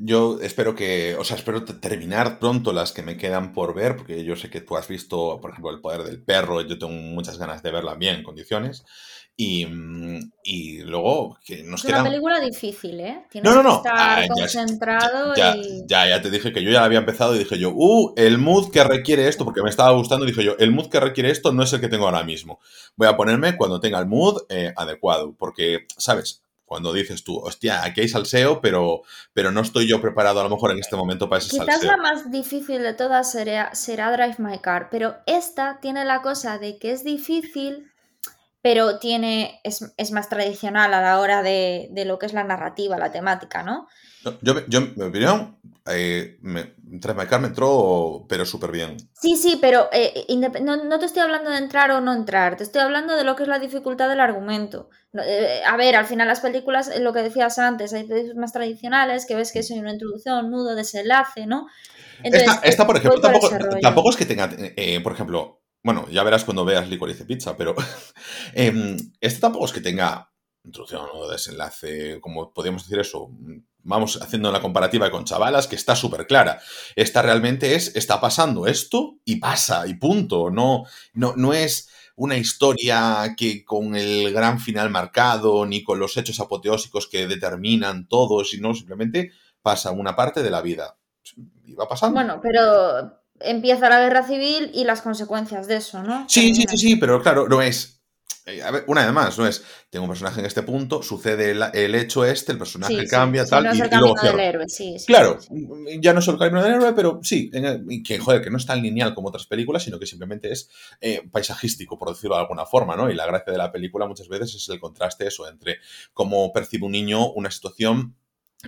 B: Yo espero que, o sea, espero terminar pronto las que me quedan por ver, porque yo sé que tú has visto, por ejemplo, El Poder del Perro, yo tengo muchas ganas de verla bien en condiciones. Y, y luego que nos
A: es una película difícil, ¿eh? Tienes no, no, no. que estar ah, concentrado
B: ya,
A: y...
B: ya, ya, te dije que yo ya la había empezado y dije yo, uh, el mood que requiere esto, porque me estaba gustando, dije yo, el mood que requiere esto no es el que tengo ahora mismo. Voy a ponerme cuando tenga el mood eh, adecuado, porque, ¿sabes? Cuando dices tú, hostia, aquí hay salseo, pero, pero no estoy yo preparado a lo mejor en este momento para ese
A: salseo. Quizás la más difícil de todas será, será Drive My Car, pero esta tiene la cosa de que es difícil pero tiene, es, más tradicional a la hora de, lo que es la narrativa, la temática, ¿no?
B: Yo, yo mi opinión, eh, me, entró, pero súper bien.
A: Sí, sí, pero eh, no, te estoy hablando de entrar o no entrar, te estoy hablando de lo que es la dificultad del argumento. Eh, a ver, al final las películas, lo que decías antes, hay más tradicionales que ves que es una introducción, nudo, desenlace, ¿no?
B: esta, por ejemplo, tampoco, tampoco, es que tenga, por ejemplo, bueno, ya verás cuando veas Licorice Pizza, pero eh, esto tampoco es que tenga introducción o desenlace, como podríamos decir eso. Vamos haciendo la comparativa con chavalas que está súper clara. Esta realmente es, está pasando esto y pasa y punto. No, no, no es una historia que con el gran final marcado ni con los hechos apoteósicos que determinan todo, sino simplemente pasa una parte de la vida. Y va pasando.
A: Bueno, pero empieza la guerra civil y las consecuencias de eso, ¿no?
B: Sí, sí, sí, sí, pero claro, no es. Eh, a ver, una vez más, no es. Tengo un personaje en este punto, sucede el, hecho este, el personaje cambia, tal, y, luego Del héroe, sí, claro, ya no es el camino del héroe, pero sí, que joder, que no es tan lineal como otras películas, sino que simplemente es eh, paisajístico, por decirlo de alguna forma, ¿no? Y la gracia de la película muchas veces es el contraste eso entre cómo percibe un niño una situación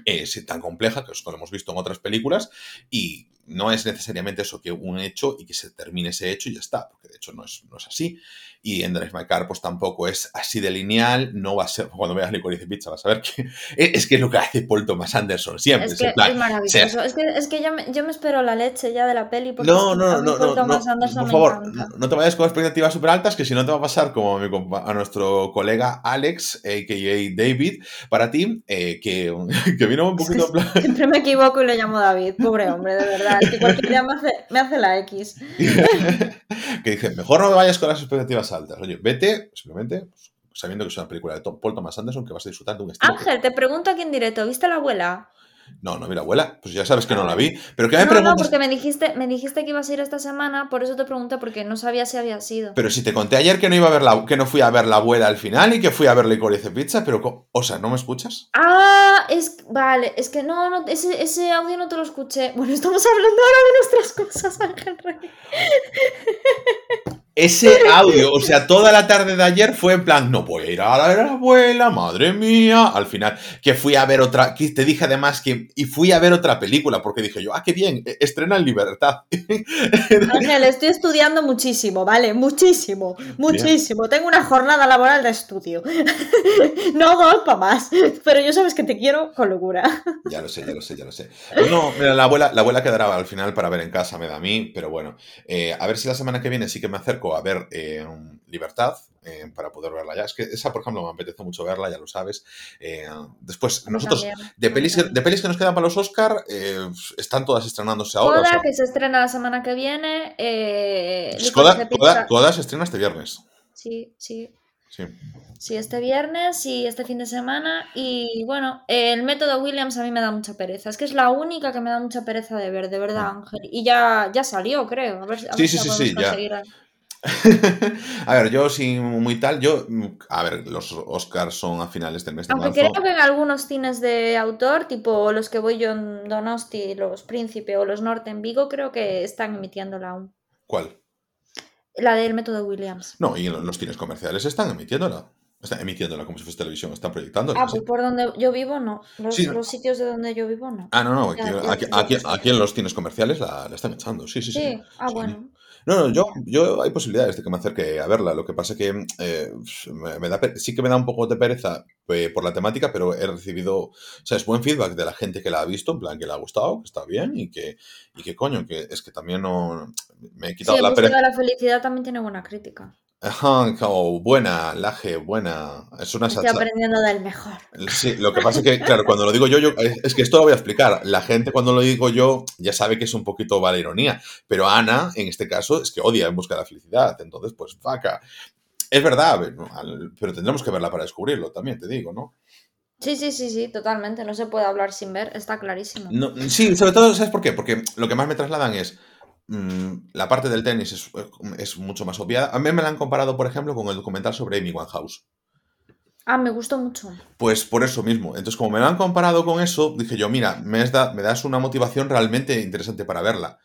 B: es tan compleja, que lo hemos visto en otras películas, y no es necesariamente eso que un hecho y que se termine ese hecho y ya está, porque de hecho no es, no es así. Y en Drive My Car pues tampoco es así de lineal, no va a ser, cuando veas Licorice Pizza vas a ver que es, que es lo que hace Paul Thomas Anderson siempre.
A: Es, que es maravilloso, es que, es que yo, me, yo, me, espero la leche ya de la peli porque no, no, no,
B: no, Thomas no, Anderson por favor, no te vayas con expectativas súper altas que si no te va a pasar como a, nuestro colega Alex, a.k.a. David, para ti, eh, que, que vino un poquito...
A: Siempre me equivoco y le llamo David, pobre hombre, de verdad que cualquier día me hace, me hace la X.
B: que dice, mejor no me vayas con las expectativas altas. Oye, vete, simplemente, pues, sabiendo que es una película de Paul Thomas Anderson que vas a disfrutar de un
A: estilo. Ángel, te pregunto aquí en directo, ¿viste la abuela?
B: No, no mira, abuela, pues ya sabes que no la vi. Pero ¿qué
A: me no, No, porque me dijiste, me dijiste que ibas a ir esta semana, por eso te pregunté, porque no sabía si había sido.
B: Pero si te conté ayer que no iba a ver la, que no fui a ver la abuela al final y que fui a ver Licorice Pizza, pero, o sea, ¿no me escuchas?
A: Ah, es, vale, es que no, no ese, ese audio no te lo escuché. Bueno, estamos hablando ahora de nuestras cosas, Ángel Rey.
B: Ese audio, o sea, toda la tarde de ayer fue en plan, no voy a ir a la abuela, madre mía. Al final, que fui a ver otra, que te dije además que, y fui a ver otra película, porque dije yo, ah, qué bien, e, estrena en libertad.
A: Ángel, estoy estudiando muchísimo, ¿vale? Muchísimo, muchísimo. Tengo una jornada laboral de estudio. no dos para más, pero yo sabes que te quiero con locura.
B: ya lo sé, ya lo sé, ya lo sé. no, mira, la abuela, la abuela quedará al final para ver en casa, me da a mí, pero bueno, eh, a ver si la semana que viene sí que me acerco a ver eh, Libertad, eh, para poder verla ya. Es que esa, por ejemplo, me apetece mucho verla, ya lo sabes. Eh, después, nosotros, de pelis, de pelis que nos quedan para los Oscar, están todas estrenándose ahora.
A: Coda, que se estrena la semana que viene.
B: Coda, se estrena este viernes.
A: Sí, sí. Sí. Sí, este viernes y este fin de semana. Y bueno, el método Williams a mí me da mucha pereza. Es que es la única que me da mucha pereza de ver, de verdad, mm. Ángel. Y ya, ya salió, creo. A ver,
B: sí, sí, sí, sí, ya. a ver, yo sin muy tal, yo, a ver, los Oscars son a finales del mes de
A: Aunque creo que en algunos cines de autor, tipo los que voy yo en Donosti, los Príncipe o los Norte en Vigo, creo que están emitiéndola aún.
B: ¿Cuál?
A: La del método Williams.
B: No, y en los cines comerciales están emitiéndola. Están emitiéndola como si fuese televisión, están proyectándola.
A: Ah, pues por donde yo vivo no. Los, sitios de donde yo vivo no.
B: Ah, no, no. Aquí, en los cines comerciales la, están echando. Sí, sí, sí.
A: Sí, ah, bueno.
B: No, no, yo, yo hay posibilidades de que me acerque a verla. Lo que pasa que eh, me, da, sí que me da un poco de pereza eh, por la temática, pero he recibido, o sea, es buen feedback de la gente que la ha visto, en plan que le ha gustado, que está bien y que, y que coño, que es que también no me he quitado
A: la pereza. la felicidad también tiene buena crítica.
B: Ajá, como buena, laje, buena. Es una
A: Estoy aprendiendo del mejor.
B: Sí, lo que pasa es que, claro, cuando lo digo yo, yo, es que esto lo voy a explicar. La gente cuando lo digo yo ya sabe que es un poquito vale ironía, pero Ana, en este caso, es que odia en busca de la felicidad. Entonces, pues, faca. Es verdad, pero tendremos que verla para descubrirlo también, te digo, ¿no?
A: Sí, sí, sí, sí, totalmente. No se puede hablar sin ver, está clarísimo.
B: sí, sobre todo, ¿sabes por qué? Porque lo que más me trasladan es la parte del tenis es, mucho más obviada. A mí me la han comparado, por ejemplo, con el documental sobre Amy Winehouse.
A: Ah, me gustó mucho.
B: Pues por eso mismo. Entonces, como me lo han comparado con eso, dije yo, mira, me, me das una motivación realmente interesante para verla.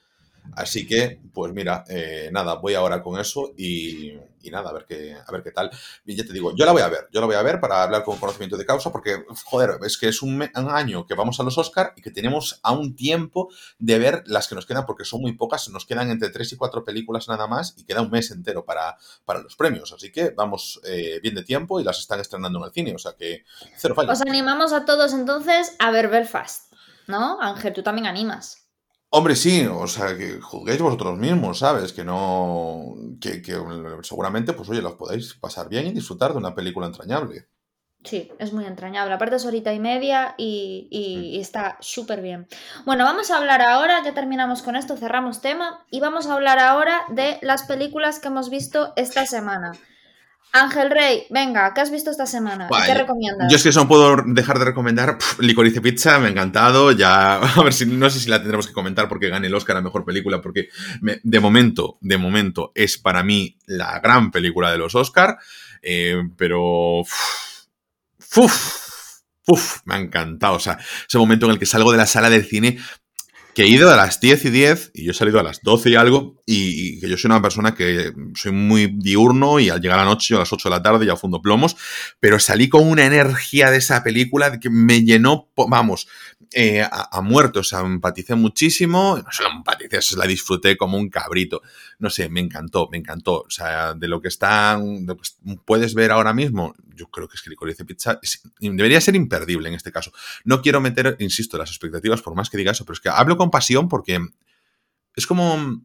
B: Así que, pues mira, eh, nada, voy ahora con eso y, nada, a ver qué, a ver qué tal. Y ya te digo, yo la voy a ver, yo la voy a ver para hablar con conocimiento de causa, porque, joder, es que es un, año que vamos a los Oscar y que tenemos aún tiempo de ver las que nos quedan, porque son muy pocas, nos quedan entre tres y cuatro películas nada más y queda un mes entero para, para los premios. Así que vamos eh, bien de tiempo y las están estrenando en el cine, o sea que cero fallo.
A: Os animamos a todos entonces a ver Belfast, ¿no? Ángel, tú también animas.
B: Hombre, sí, o sea, que juzguéis vosotros mismos, ¿sabes? Que no. Que, seguramente, pues oye, los podáis pasar bien y disfrutar de una película entrañable.
A: Sí, es muy entrañable. Aparte es horita y media y, y mm. está súper bien. Bueno, vamos a hablar ahora, ya terminamos con esto, cerramos tema y vamos a hablar ahora de las películas que hemos visto esta semana. Ángel Rey, venga, ¿qué has visto esta semana? ¿Qué recomiendas?
B: Yo es que eso no puedo dejar de recomendar Licorice Pizza, me ha encantado. Ya, a ver si no sé si la tendremos que comentar porque gane el Oscar a mejor película, porque de momento, de momento, es para mí la gran película de los Oscar. Eh, pero. Uf, me ha encantado. O sea, ese momento en el que salgo de la sala del cine que he ido a las 10 y 10 y yo he salido a las 12 y algo y, que yo soy una persona que soy muy diurno y al llegar a la noche a las 8 de la tarde ya fundo plomos, pero salí con una energía de esa película que me llenó, vamos, eh, a, muerto, o sea, empaticé muchísimo, no solo empaticé, la disfruté como un cabrito, no sé, me encantó, me encantó, o sea, de lo que están, puedes ver ahora mismo, yo creo que es que Licorice Pizza debería ser imperdible en este caso. No quiero meter, insisto, las expectativas por más que diga eso, pero es que hablo con pasión porque es como...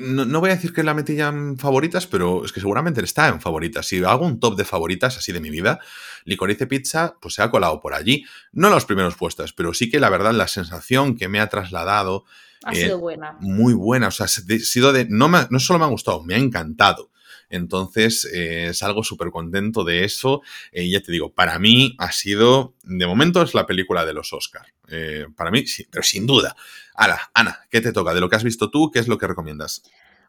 B: No, voy a decir que la metí ya en favoritas, pero es que seguramente está en favoritas. Si hago un top de favoritas así de mi vida, Licorice Pizza, pues se ha colado por allí. No en los primeros puestos, pero sí que la verdad la sensación que me ha trasladado...
A: Ha sido buena.
B: Muy buena. O sea, ha sido de... No, no solo me ha gustado, me ha encantado. Entonces, eh, salgo súper contento de eso. Y ya te digo, para mí ha sido, de momento, es la película de los Oscars. Eh, para mí, sí, pero sin duda. Ahora, Ana, ¿qué te toca? De lo que has visto tú, ¿qué es lo que recomiendas?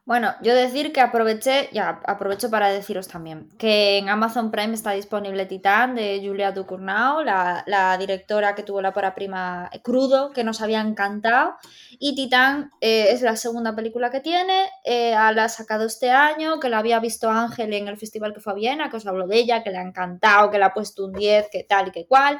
A: Bueno, yo decir que aproveché, ya aprovecho para deciros también, que en Amazon Prime está disponible Titán de Julia Ducournau, la, directora que tuvo la para prima Crudo, que nos había encantado. Y Titán eh, es la segunda película que tiene, eh, la ha sacado este año, que la había visto Ángel en el festival que fue a Viena, que os hablo de ella, que le ha encantado, que le ha puesto un 10, que tal y que cual.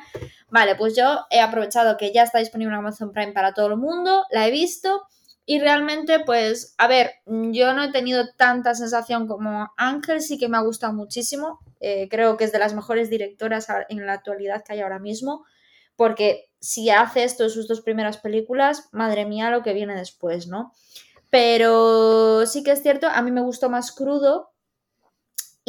A: Vale, pues yo he aprovechado que ya está disponible en Amazon Prime para todo el mundo, la he visto. Y realmente, pues, a ver, yo no he tenido tanta sensación como Ángel, sí que me ha gustado muchísimo. Eh, creo que es de las mejores directoras en la actualidad que hay ahora mismo, porque si hace esto en sus dos primeras películas, madre mía lo que viene después, ¿no? Pero sí que es cierto, a mí me gustó más crudo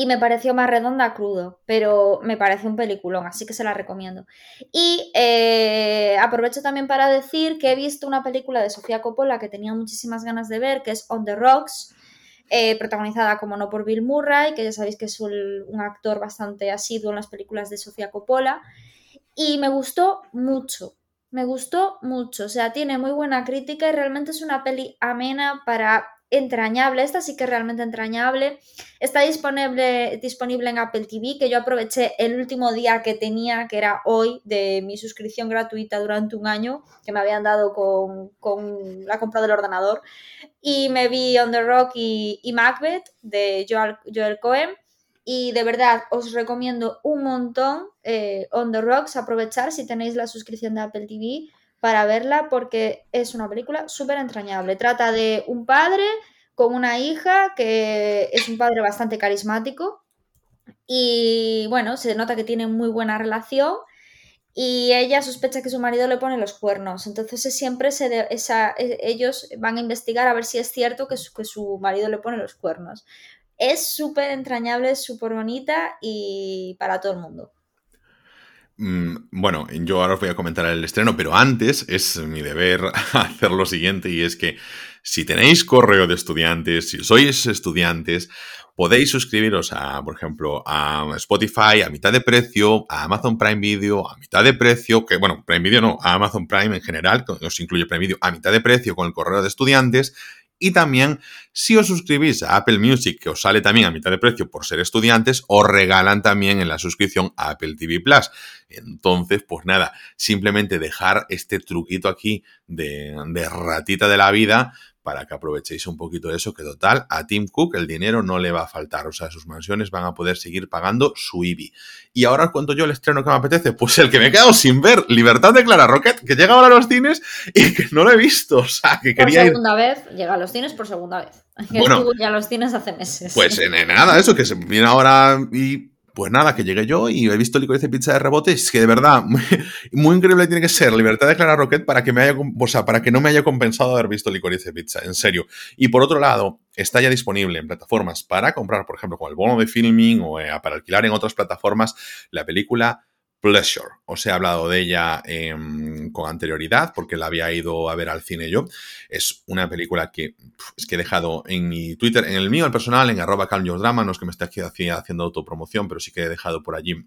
A: y me pareció más redonda crudo, pero me parece un peliculón, así que se la recomiendo. Y eh, aprovecho también para decir que he visto una película de Sofía Coppola que tenía muchísimas ganas de ver, que es On the Rocks, eh, protagonizada como no por Bill Murray, que ya sabéis que es un, actor bastante asiduo en las películas de Sofía Coppola, y me gustó mucho. Me gustó mucho, o sea, tiene muy buena crítica y realmente es una peli amena para entrañable, esta sí que es realmente entrañable. Está disponible, disponible en Apple TV, que yo aproveché el último día que tenía, que era hoy, de mi suscripción gratuita durante un año, que me habían dado con, la compra del ordenador. Y me vi On the Rock y, Macbeth de Joel, Joel, Cohen. Y de verdad os recomiendo un montón eh, On the Rocks, aprovechar si tenéis la suscripción de Apple TV para verla porque es una película súper entrañable. Trata de un padre con una hija que es un padre bastante carismático y bueno, se nota que tienen muy buena relación y ella sospecha que su marido le pone los cuernos. Entonces siempre se e, ellos van a investigar a ver si es cierto que su, que su marido le pone los cuernos. Es súper entrañable, súper bonita y para todo el mundo.
B: Mm, bueno, yo ahora os voy a comentar el estreno, pero antes es mi deber hacer lo siguiente y es que si tenéis correo de estudiantes, si sois estudiantes, podéis suscribiros a, por ejemplo, a Spotify a mitad de precio, a Amazon Prime Video a mitad de precio, que bueno, Prime Video no, a Amazon Prime en general, os incluye Prime Video a mitad de precio con el correo de estudiantes y también, si os suscribís a Apple Music, que os sale también a mitad de precio por ser estudiantes, os regalan también en la suscripción a Apple TV Plus. Entonces, pues nada, simplemente dejar este truquito aquí de, de ratita de la vida para que aprovechéis un poquito de eso, que total, a Tim Cook el dinero no le va a faltar, o sea, sus mansiones van a poder seguir pagando su IBI. Y ahora cuento yo el estreno que me apetece, pues el que me he quedado sin ver, Libertad de Clara Rocket, que llega ahora a los cines y que no lo he visto, o sea, que quería
A: Por segunda vez, llega a los cines por segunda vez. Bueno, ya los cines hace meses.
B: Pues en, nada, eso, que se viene ahora y pues nada, que llegué yo y he visto Licorice Pizza de rebote. Es que de verdad, muy, increíble tiene que ser Libertad de Clara Rocket para que, me haya, o sea, para que no me haya compensado haber visto Licorice Pizza, en serio. Y por otro lado, está ya disponible en plataformas para comprar, por ejemplo, con el bono de filming o eh, para alquilar en otras plataformas, la película Pleasure. Os he hablado de ella em, con anterioridad porque la había ido a ver al cine yo. Es una película que he dejado en mi Twitter, en el mío, el personal, en arroba drama, no es que me esté aquí haciendo autopromoción, pero sí que he dejado por allí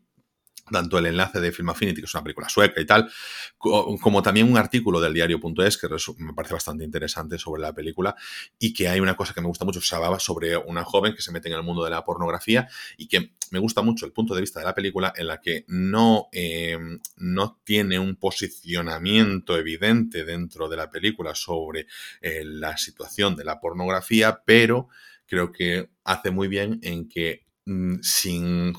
B: tanto el enlace de Film Affinity, que es una película sueca y tal, como también un artículo del diario.es que me parece bastante interesante sobre la película y que hay una cosa que me gusta mucho, se hablaba sobre una joven que se mete en el mundo de la pornografía y que me gusta mucho el punto de vista de la película en la que no, eh, no tiene un posicionamiento evidente dentro de la película sobre eh, la situación de la pornografía, pero creo que hace muy bien en que mm, sin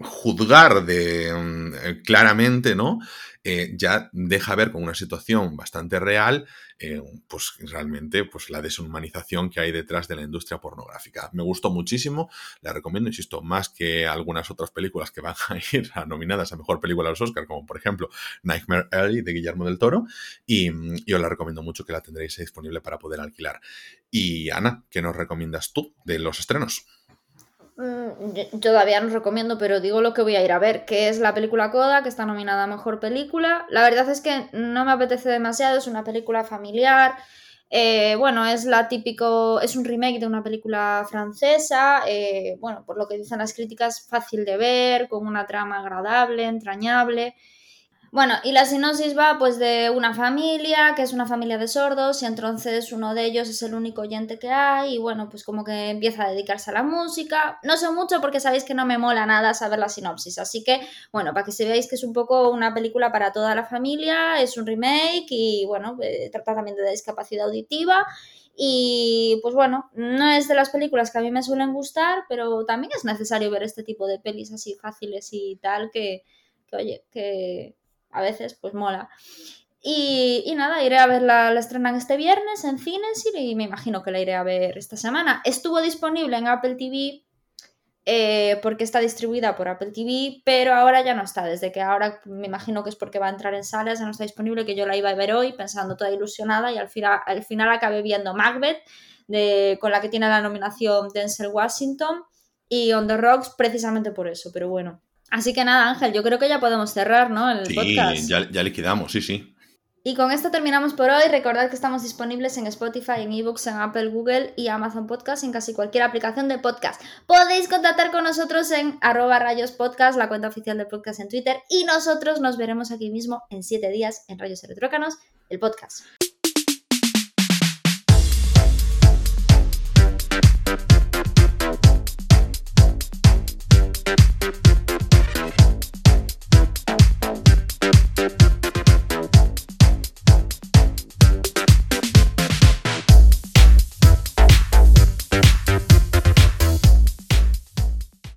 B: juzgar de, mm, eh, claramente, ¿no? Eh, ya deja ver con una situación bastante real, eh, pues realmente, pues la deshumanización que hay detrás de la industria pornográfica. Me gustó muchísimo, la recomiendo, insisto, más que algunas otras películas que van a ir a nominadas a Mejor Película de los Oscar, como por ejemplo Nightmare Alley de Guillermo del Toro, y yo la recomiendo mucho que la tendréis disponible para poder alquilar. Y Ana, ¿qué nos recomiendas tú de los estrenos?
A: Mm, todavía no recomiendo, pero digo lo que voy a ir a ver, que es la película Coda, que está nominada a Mejor Película. La verdad es que no me apetece demasiado, es una película familiar. Eh, bueno, es la típico, es un remake de una película francesa. Eh, bueno, por lo que dicen las críticas, fácil de ver, con una trama agradable, entrañable. Bueno, y la sinopsis va pues de una familia, que es una familia de sordos, y entonces uno de ellos es el único oyente que hay, y bueno, pues como que empieza a dedicarse a la música. No sé mucho porque sabéis que no me mola nada saber la sinopsis, así que bueno, para que se veáis que es un poco una película para toda la familia, es un remake y bueno, eh, trata también de discapacidad auditiva. Y pues bueno, no es de las películas que a mí me suelen gustar, pero también es necesario ver este tipo de pelis así fáciles y tal, que, que oye, que, a veces pues mola. Y, nada, iré a verla, la estrenan este viernes en cines y me imagino que la iré a ver esta semana. Estuvo disponible en Apple TV, eh, porque está distribuida por Apple TV, pero ahora ya no está, desde que ahora me imagino que es porque va a entrar en salas, ya no está disponible, que yo la iba a ver hoy pensando toda ilusionada y al final, al final acabé viendo Macbeth, con la que tiene la nominación Denzel Washington, y On the Rocks precisamente por eso, pero bueno. Así que nada, Ángel, yo creo que ya podemos cerrar, ¿no? El
B: sí,
A: podcast.
B: Ya, ya liquidamos, sí, sí.
A: Y con esto terminamos por hoy. Recordad que estamos disponibles en Spotify, en eBooks, en Apple, Google y Amazon Podcast, en casi cualquier aplicación de podcast. Podéis contactar con nosotros en arroba rayos podcast, la cuenta oficial del podcast en Twitter. Y nosotros nos veremos aquí mismo en siete días en Rayos Electrócanos, el podcast.